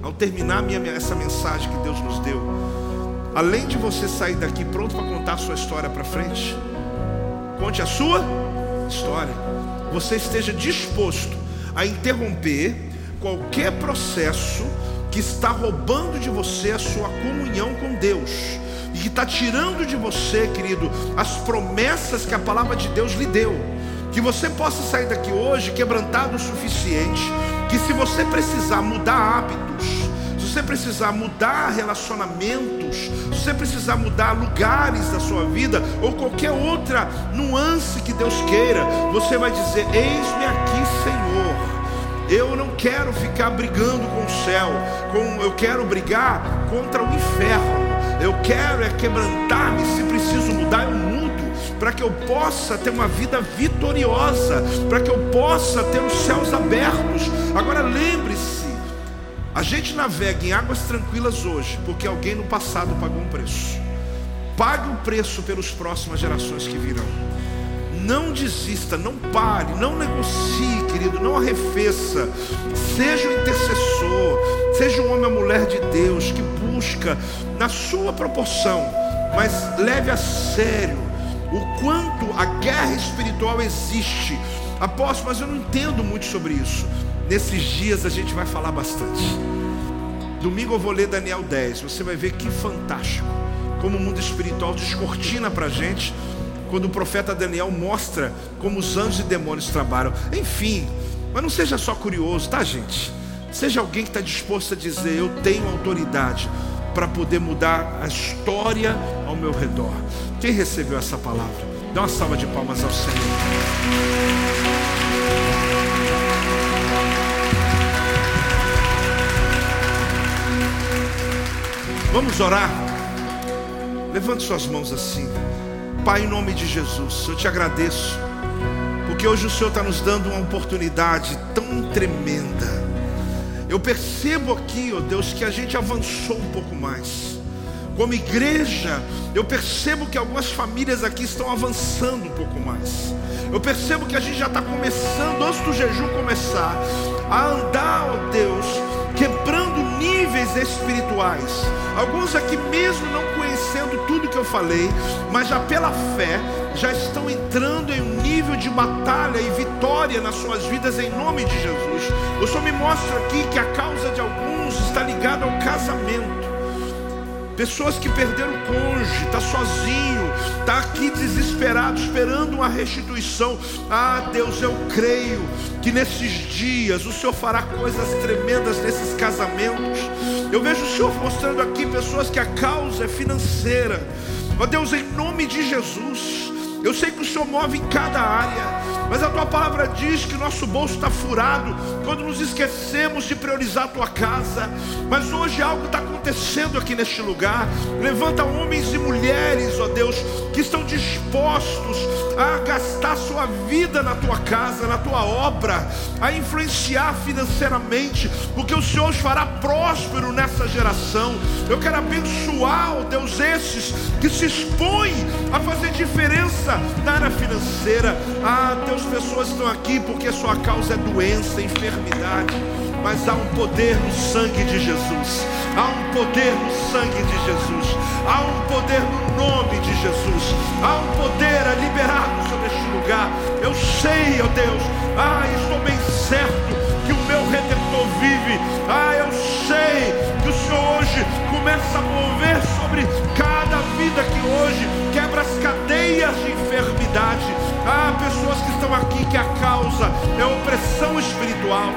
ao terminar minha, essa mensagem que Deus nos deu, além de você sair daqui pronto para contar a sua história para frente, conte a sua história. Você esteja disposto a interromper qualquer processo que está roubando de você a sua comunhão com Deus e que está tirando de você, querido, as promessas que a palavra de Deus lhe deu. Que você possa sair daqui hoje quebrantado o suficiente, que se você precisar mudar hábitos, se você precisar mudar relacionamentos, se você precisar mudar lugares da sua vida ou qualquer outra nuance que Deus queira, você vai dizer: Eis-me aqui, Senhor. Eu não quero ficar brigando com o céu, com, eu quero brigar contra o inferno. Eu quero é quebrantar-me, se preciso mudar, eu mudo, para que eu possa ter uma vida vitoriosa, para que eu possa ter os céus abertos. Agora lembre-se, a gente navega em águas tranquilas hoje, porque alguém no passado pagou um preço. Pague o preço pelas próximas gerações que virão. Não desista, não pare, não negocie, querido, não arrefeça. Seja um intercessor, seja um homem ou mulher de Deus que busca na sua proporção, mas leve a sério o quanto a guerra espiritual existe. Apóstolo, mas eu não entendo muito sobre isso. Nesses dias a gente vai falar bastante. Domingo eu vou ler Daniel 10. Você vai ver que fantástico. Como o mundo espiritual descortina para a gente quando o profeta Daniel mostra como os anjos e demônios trabalham. Enfim, mas não seja só curioso, tá, gente? Seja alguém que está disposto a dizer: Eu tenho autoridade para poder mudar a história ao meu redor. Quem recebeu essa palavra? Dá uma salva de palmas ao Senhor. Vamos orar? Levante suas mãos assim. Pai, em nome de Jesus, eu te agradeço, porque hoje o Senhor está nos dando uma oportunidade tão tremenda. Eu percebo aqui, ó oh Deus, que a gente avançou um pouco mais. Como igreja, eu percebo que algumas famílias aqui estão avançando um pouco mais. Eu percebo que a gente já está começando, antes do jejum começar, a andar, ó oh Deus, quebrando níveis espirituais. Alguns aqui mesmo não conhecendo tudo que eu falei, mas já pela fé, já estão entrando em um nível de batalha e vitória nas suas vidas em nome de Jesus. Eu só me mostro aqui que a causa de alguns está ligada ao casamento. Pessoas que perderam o cônjuge, está sozinho, está aqui desesperado, esperando uma restituição. Ah, Deus, eu creio que nesses dias o Senhor fará coisas tremendas nesses casamentos. Eu vejo o Senhor mostrando aqui pessoas que a causa é financeira. Ó oh, Deus, em nome de Jesus, eu sei que o Senhor move em cada área. Mas a tua palavra diz que nosso bolso está furado quando nos esquecemos de priorizar a tua casa. Mas hoje algo está acontecendo aqui neste lugar. Levanta homens e mulheres, ó Deus, que estão dispostos a gastar sua vida na tua casa, na tua obra, a influenciar financeiramente, porque o Senhor os fará próspero nessa geração. Eu quero abençoar, ó Deus, esses que se expõem a fazer diferença na área financeira. Ah, Deus, pessoas estão aqui porque sua causa é doença, enfermidade mas há um poder no sangue de Jesus. Há um poder no sangue de Jesus. Há um poder no nome de Jesus. Há um poder liberado sobre este lugar. Eu sei, ó Deus, ah, estou bem certo que o meu redentor vive. Ah, eu sei que o Senhor hoje começa a mover sobre cada vida que hoje quebra as cadeias de enfermidade. Ah, pessoas que estão aqui que a causa é opressão espiritual.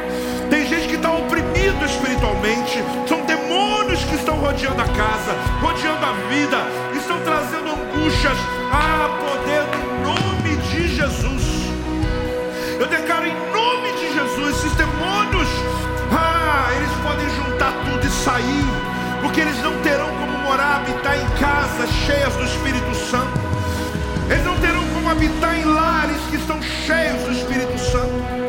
Tem gente que está oprimido espiritualmente. São demônios que estão rodeando a casa, rodeando a vida, estão trazendo angústias. Ah, poder no nome de Jesus. Eu declaro em nome de Jesus, esses demônios, ah, eles podem juntar tudo e sair, porque eles não terão como morar, habitar em casas cheias do Espírito Santo. Eles não terão como habitar em lares que estão cheios do Espírito Santo